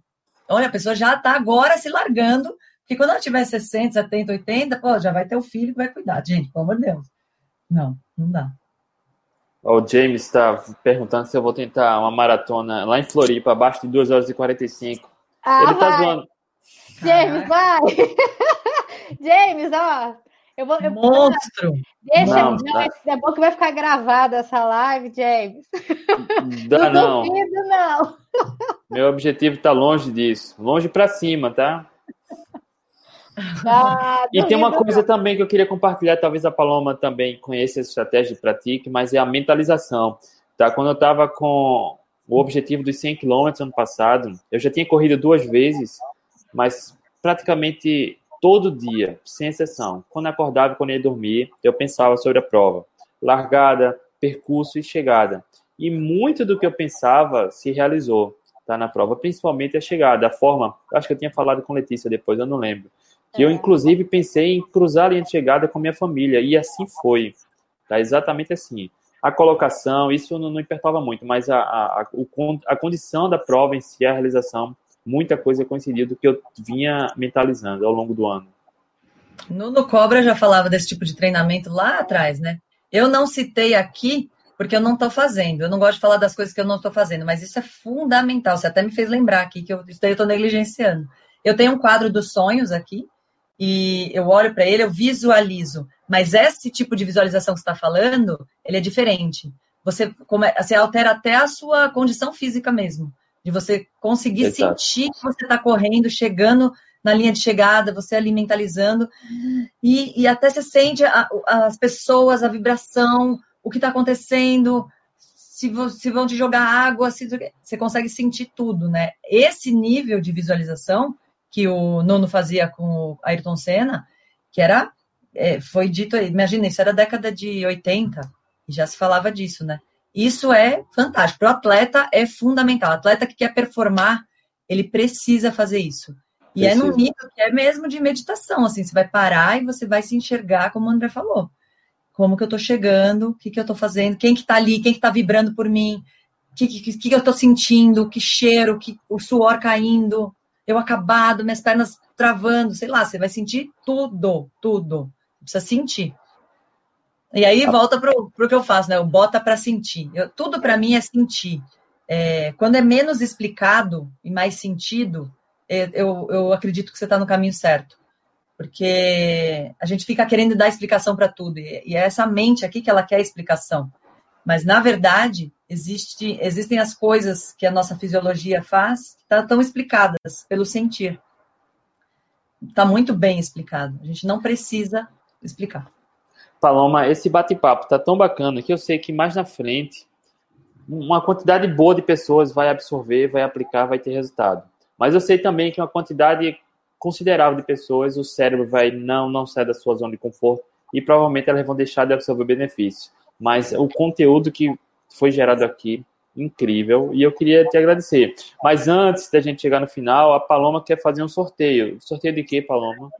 Olha, a pessoa já está agora se largando, porque quando ela tiver 60, 70, 80, pô, já vai ter o filho que vai cuidar. Gente, pelo amor de Deus. Não, não dá. O James está perguntando se eu vou tentar uma maratona lá em Floripa, abaixo de 2 horas e 45. Ah, Ele tá zoando. James, vai! James, ó. Eu vou, eu, Monstro! Deixa, não, tá. é bom que vai ficar gravada essa live, James. Dá, não. Duvido, não. Meu objetivo está longe disso. Longe para cima, tá? Ah, e tem uma coisa não. também que eu queria compartilhar, talvez a Paloma também conheça essa estratégia e pratique, mas é a mentalização. Tá? Quando eu estava com o objetivo dos 100 km ano passado, eu já tinha corrido duas vezes, mas praticamente todo dia, sem exceção. Quando acordava e quando ia dormir, eu pensava sobre a prova. Largada, percurso e chegada. E muito do que eu pensava se realizou tá, na prova, principalmente a chegada, a forma. Acho que eu tinha falado com Letícia depois, eu não lembro. Que é. eu, inclusive, pensei em cruzar a linha de chegada com minha família, e assim foi. Tá, exatamente assim. A colocação, isso não, não importava muito, mas a, a, a, a condição da prova em si, a realização, muita coisa coincidiu do que eu vinha mentalizando ao longo do ano. No, no Cobra já falava desse tipo de treinamento lá atrás, né? Eu não citei aqui porque eu não estou fazendo. Eu não gosto de falar das coisas que eu não estou fazendo, mas isso é fundamental. Você até me fez lembrar aqui que eu, estou negligenciando. Eu tenho um quadro dos sonhos aqui e eu olho para ele, eu visualizo. Mas esse tipo de visualização que está falando, ele é diferente. Você, você altera até a sua condição física mesmo de você conseguir Exato. sentir que você está correndo, chegando na linha de chegada, você ali mentalizando, e, e até você sente a, as pessoas, a vibração, o que está acontecendo, se, se, vão te jogar água, se, você consegue sentir tudo, né? Esse nível de visualização que o Nono fazia com o Ayrton Senna, que era, é, foi dito, imagina, isso era década de 80, e já se falava disso, né? Isso é fantástico. Para o atleta é fundamental. O atleta que quer performar, ele precisa fazer isso. E precisa. é num nível que é mesmo de meditação, assim, você vai parar e você vai se enxergar, como o André falou. Como que eu estou chegando, o que, que eu estou fazendo, quem que está ali, quem que está vibrando por mim, o que, que, que, eu estou sentindo, que cheiro, que, o suor caindo, eu acabado, minhas pernas travando, sei lá, você vai sentir tudo, tudo. Precisa sentir. E aí tá. volta para o que eu faço, né? O bota para sentir. Eu, tudo para mim é sentir. É, quando é menos explicado e mais sentido, é, eu, eu acredito que você está no caminho certo. Porque a gente fica querendo dar explicação para tudo. E, e é essa mente aqui que ela quer explicação. Mas, na verdade, existe, existem as coisas que a nossa fisiologia faz que estão tá, explicadas pelo sentir. Está muito bem explicado. A gente não precisa explicar. Paloma, esse bate-papo tá tão bacana que eu sei que mais na frente uma quantidade boa de pessoas vai absorver, vai aplicar, vai ter resultado. Mas eu sei também que uma quantidade considerável de pessoas, o cérebro vai não não sair da sua zona de conforto e provavelmente elas vão deixar de absorver o benefício. Mas o conteúdo que foi gerado aqui incrível e eu queria te agradecer. Mas antes da gente chegar no final, a Paloma quer fazer um sorteio. Sorteio de quê, Paloma?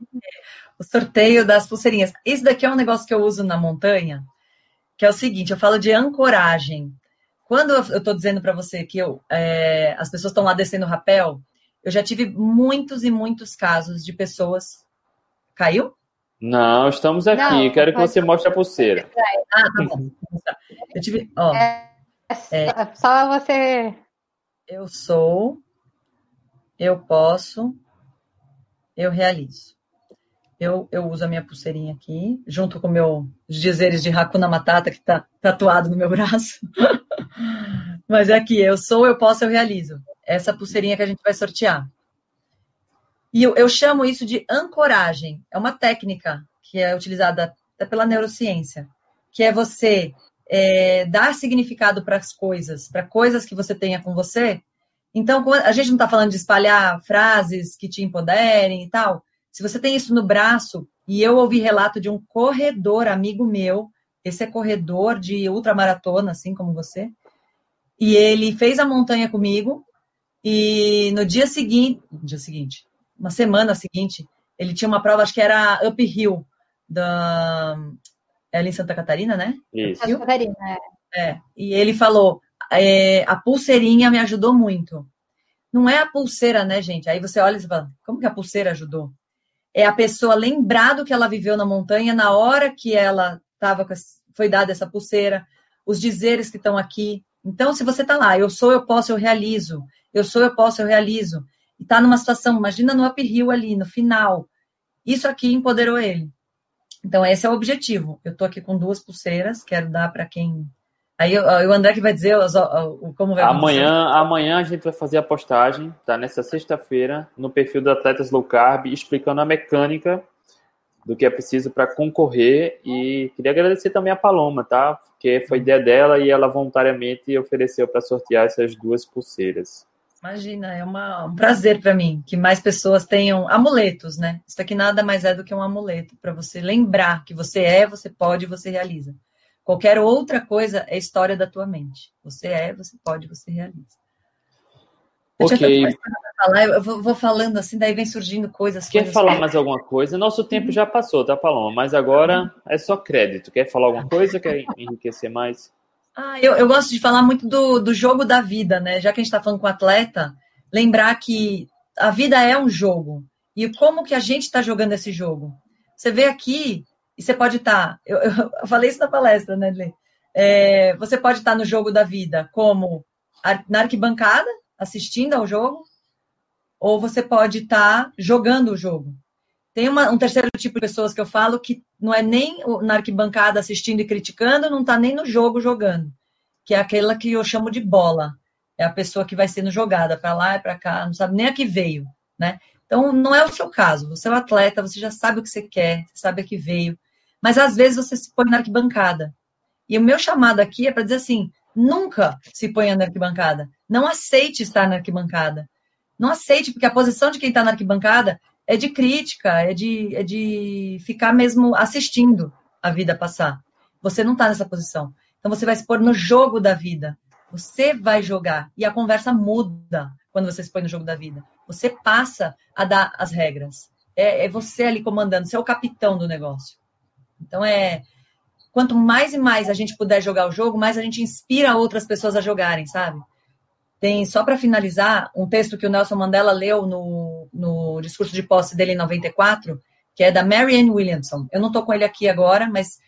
O sorteio das pulseirinhas. Esse daqui é um negócio que eu uso na montanha, que é o seguinte: eu falo de ancoragem. Quando eu estou dizendo para você que eu, é, as pessoas estão lá descendo o rapel, eu já tive muitos e muitos casos de pessoas. Caiu? Não, estamos aqui. Não, Quero que você mostre a pulseira. Ah, tá bom. Eu tive. Ó, é, é, só você. Eu sou, eu posso, eu realizo. Eu, eu uso a minha pulseirinha aqui, junto com meu, dizeres de Hakuna Matata, que está tatuado no meu braço. Mas é aqui, eu sou, eu posso, eu realizo. Essa pulseirinha que a gente vai sortear. E eu, eu chamo isso de ancoragem. É uma técnica que é utilizada pela neurociência, que é você é, dar significado para as coisas, para coisas que você tenha com você. Então, a gente não está falando de espalhar frases que te empoderem e tal, se você tem isso no braço, e eu ouvi relato de um corredor amigo meu, esse é corredor de ultramaratona, assim como você, e ele fez a montanha comigo, e no dia seguinte, dia seguinte, uma semana seguinte, ele tinha uma prova, acho que era uphill, da, é ali em Santa Catarina, né? Isso. Santa Catarina, é. é. E ele falou, é, a pulseirinha me ajudou muito. Não é a pulseira, né, gente? Aí você olha e fala, como que a pulseira ajudou? É a pessoa lembrar do que ela viveu na montanha na hora que ela estava foi dada essa pulseira, os dizeres que estão aqui. Então, se você está lá, eu sou, eu posso, eu realizo. Eu sou, eu posso, eu realizo. E está numa situação, imagina no uphill ali, no final. Isso aqui empoderou ele. Então, esse é o objetivo. Eu estou aqui com duas pulseiras, quero dar para quem. Aí o André que vai dizer o, como vai amanhã, amanhã a gente vai fazer a postagem, tá? Nessa sexta-feira, no perfil do Atletas Low Carb, explicando a mecânica do que é preciso para concorrer. E queria agradecer também a Paloma, tá? Porque foi ideia dela e ela voluntariamente ofereceu para sortear essas duas pulseiras. Imagina, é uma, um prazer para mim que mais pessoas tenham amuletos, né? Isso aqui nada mais é do que um amuleto para você lembrar que você é, você pode, você realiza. Qualquer outra coisa é história da tua mente. Você é, você pode, você realiza. Eu ok. Falar, eu vou, vou, falando assim, daí vem surgindo coisas. Quer coisas falar mais alguma coisa? Nosso tempo já passou, tá, Paloma? Mas agora é só crédito. Quer falar alguma coisa? Quer enriquecer mais? Ah, eu, eu gosto de falar muito do, do jogo da vida, né? Já que a gente está falando com atleta, lembrar que a vida é um jogo. E como que a gente está jogando esse jogo? Você vê aqui, e você pode estar. Tá, eu, eu, falei isso na palestra, né, Lê? É, você pode estar tá no jogo da vida como na arquibancada, assistindo ao jogo, ou você pode estar tá jogando o jogo. Tem uma, um terceiro tipo de pessoas que eu falo que não é nem na arquibancada assistindo e criticando, não está nem no jogo jogando, que é aquela que eu chamo de bola. É a pessoa que vai sendo jogada para lá e para cá, não sabe nem a que veio, né? Então, não é o seu caso. Você é um atleta, você já sabe o que você quer, sabe a que veio. Mas às vezes você se põe na arquibancada. E o meu chamado aqui é para dizer assim: nunca se ponha na arquibancada. Não aceite estar na arquibancada. Não aceite, porque a posição de quem está na arquibancada é de crítica, é de, é de ficar mesmo assistindo a vida passar. Você não está nessa posição. Então você vai se pôr no jogo da vida. Você vai jogar. E a conversa muda quando você se põe no jogo da vida. Você passa a dar as regras. É, é você ali comandando, você é o capitão do negócio. Então é. Quanto mais e mais a gente puder jogar o jogo, mais a gente inspira outras pessoas a jogarem, sabe? Tem, só para finalizar, um texto que o Nelson Mandela leu no, no discurso de posse dele em 94, que é da Marianne Williamson. Eu não estou com ele aqui agora, mas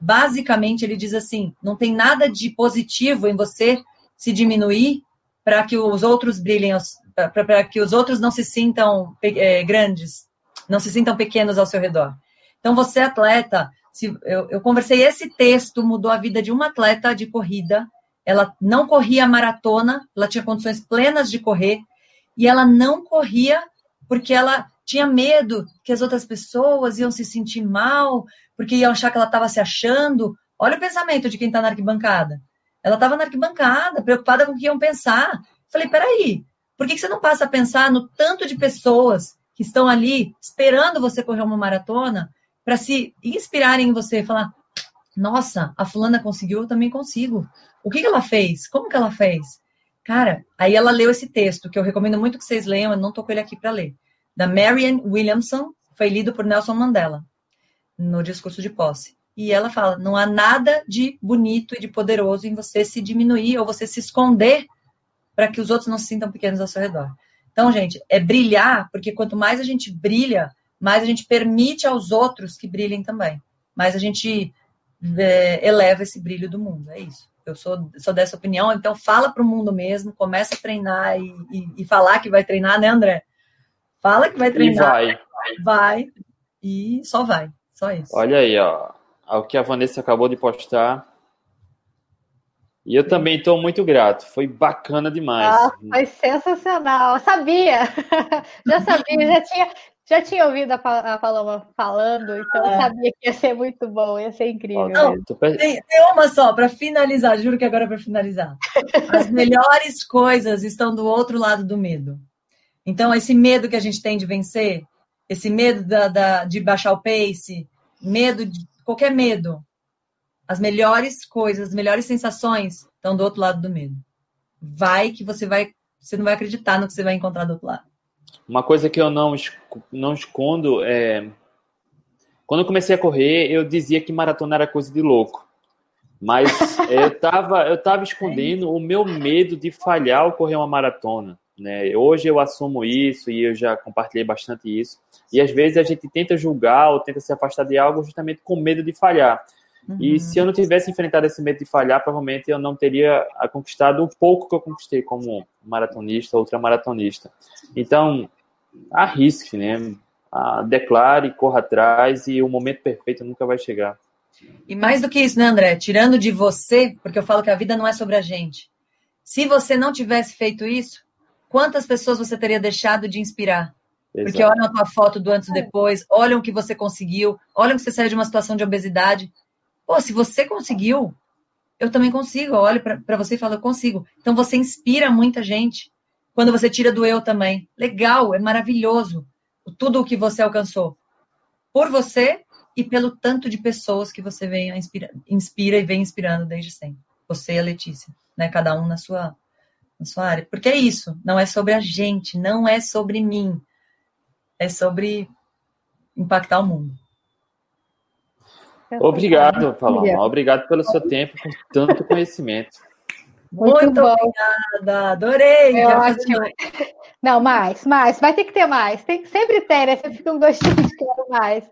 basicamente ele diz assim: não tem nada de positivo em você se diminuir para que os outros brilhem, para que os outros não se sintam é, grandes, não se sintam pequenos ao seu redor. Então, você, atleta, se, eu, eu conversei, esse texto mudou a vida de uma atleta de corrida ela não corria maratona, ela tinha condições plenas de correr, e ela não corria porque ela tinha medo que as outras pessoas iam se sentir mal, porque iam achar que ela estava se achando. Olha o pensamento de quem está na arquibancada. Ela estava na arquibancada, preocupada com o que iam pensar. Falei, peraí, por que você não passa a pensar no tanto de pessoas que estão ali esperando você correr uma maratona para se inspirarem em você, falar, nossa, a fulana conseguiu, eu também consigo. O que, ela fez? Como que ela fez? Cara, aí ela leu esse texto, que eu recomendo muito que vocês leiam, eu não estou com ele aqui para ler, da Marianne Williamson, foi lido por Nelson Mandela, no discurso de posse. E ela fala: não há nada de bonito e de poderoso em você se diminuir ou você se esconder para que os outros não se sintam pequenos ao seu redor. Então, gente, é brilhar, porque quanto mais a gente brilha, mais a gente permite aos outros que brilhem também. Mais a gente é, eleva esse brilho do mundo. É isso. Eu sou, sou dessa opinião, então fala para o mundo mesmo, começa a treinar e, e, e, falar que vai treinar, né, André? Fala que vai treinar. E vai. Vai. E só vai. Só isso. Olha aí, ó. O que a Vanessa acabou de postar. E eu também estou muito grato. Foi bacana demais. Ah, foi sensacional. Eu sabia. já sabia, já tinha, já tinha ouvido a, a Paloma falando, então é. eu sabia que ia ser muito bom, ia ser incrível. Não, tem, tem, uma só, para finalizar, juro que agora é para finalizar. As melhores coisas estão do outro lado do medo. Então, esse medo que a gente tem de vencer, esse medo da, da, de baixar o pace, medo de qualquer medo, as melhores coisas, as melhores sensações estão do outro lado do medo. Vai que você vai, você não vai acreditar no que você vai encontrar do outro lado. Uma coisa que eu não, não escondo é. Quando eu comecei a correr, eu dizia que maratona era coisa de louco. Mas eu estava eu tava escondendo o meu medo de falhar ao correr uma maratona. Né? Hoje eu assumo isso e eu já compartilhei bastante isso. E às vezes a gente tenta julgar ou tenta se afastar de algo justamente com medo de falhar. Uhum. E se eu não tivesse enfrentado esse medo de falhar, provavelmente eu não teria conquistado o pouco que eu conquistei como maratonista, ultramaratonista. Então, arrisque, né? Ah, declare, corra atrás e o momento perfeito nunca vai chegar. E mais do que isso, né, André? Tirando de você, porque eu falo que a vida não é sobre a gente. Se você não tivesse feito isso, quantas pessoas você teria deixado de inspirar? Exato. Porque olham a tua foto do antes e depois, olham o que você conseguiu, olham que você saiu de uma situação de obesidade. Pô, se você conseguiu, eu também consigo. Eu olho para você e falo, eu consigo. Então você inspira muita gente. Quando você tira do eu também. Legal, é maravilhoso tudo o que você alcançou. Por você e pelo tanto de pessoas que você vem inspira, inspira e vem inspirando desde sempre. Você e a Letícia, né? Cada um na sua, na sua área. Porque é isso, não é sobre a gente, não é sobre mim. É sobre impactar o mundo. Obrigado, Paloma. Obrigado pelo seu tempo, por tanto conhecimento. Muito, Muito obrigada, adorei. É ótimo. Não, mais, mais. Vai ter que ter mais. Tem que sempre ter, né? Você fica um gostinho de quero mais.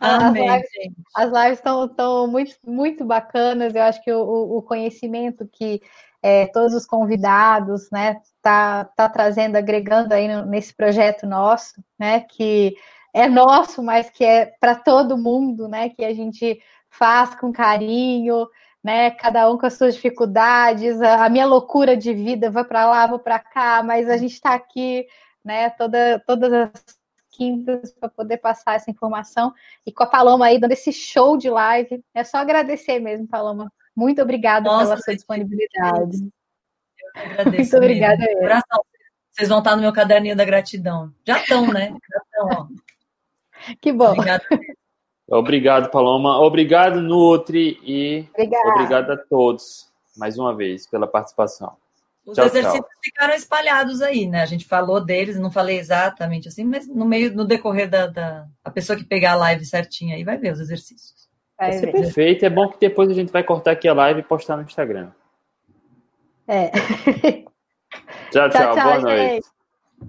Amém, as lives, as lives estão muito, muito bacanas. Eu acho que o, o conhecimento que é, todos os convidados, né, tá, tá trazendo, agregando aí nesse projeto nosso, né, que é nosso, mas que é para todo mundo, né, que a gente faz com carinho, né? Cada um com as suas dificuldades, a, minha loucura de vida, vou para lá, vou para cá, mas a gente está aqui, né? Toda, todas as quintas para poder passar essa informação e com a Paloma aí dando esse show de live. É só agradecer mesmo, Paloma. Muito obrigada Nossa, pela sua disponibilidade. Agradeço. Muito obrigada. Vocês vão estar no meu caderninho da gratidão. Já estão, né? Já estão, ó. Que bom. Obrigada. Obrigado, Paloma. Obrigado, Nutri. E Obrigada. obrigado a todos, mais uma vez, pela participação. Os tchau, exercícios tchau. ficaram espalhados aí, né? A gente falou deles, não falei exatamente assim, mas no meio, no decorrer da, da a pessoa que pegar a live certinha aí vai ver os exercícios. Vai ser perfeito. É bom que depois a gente vai cortar aqui a live e postar no Instagram. É. tchau, tchau. tchau Boa gente. noite.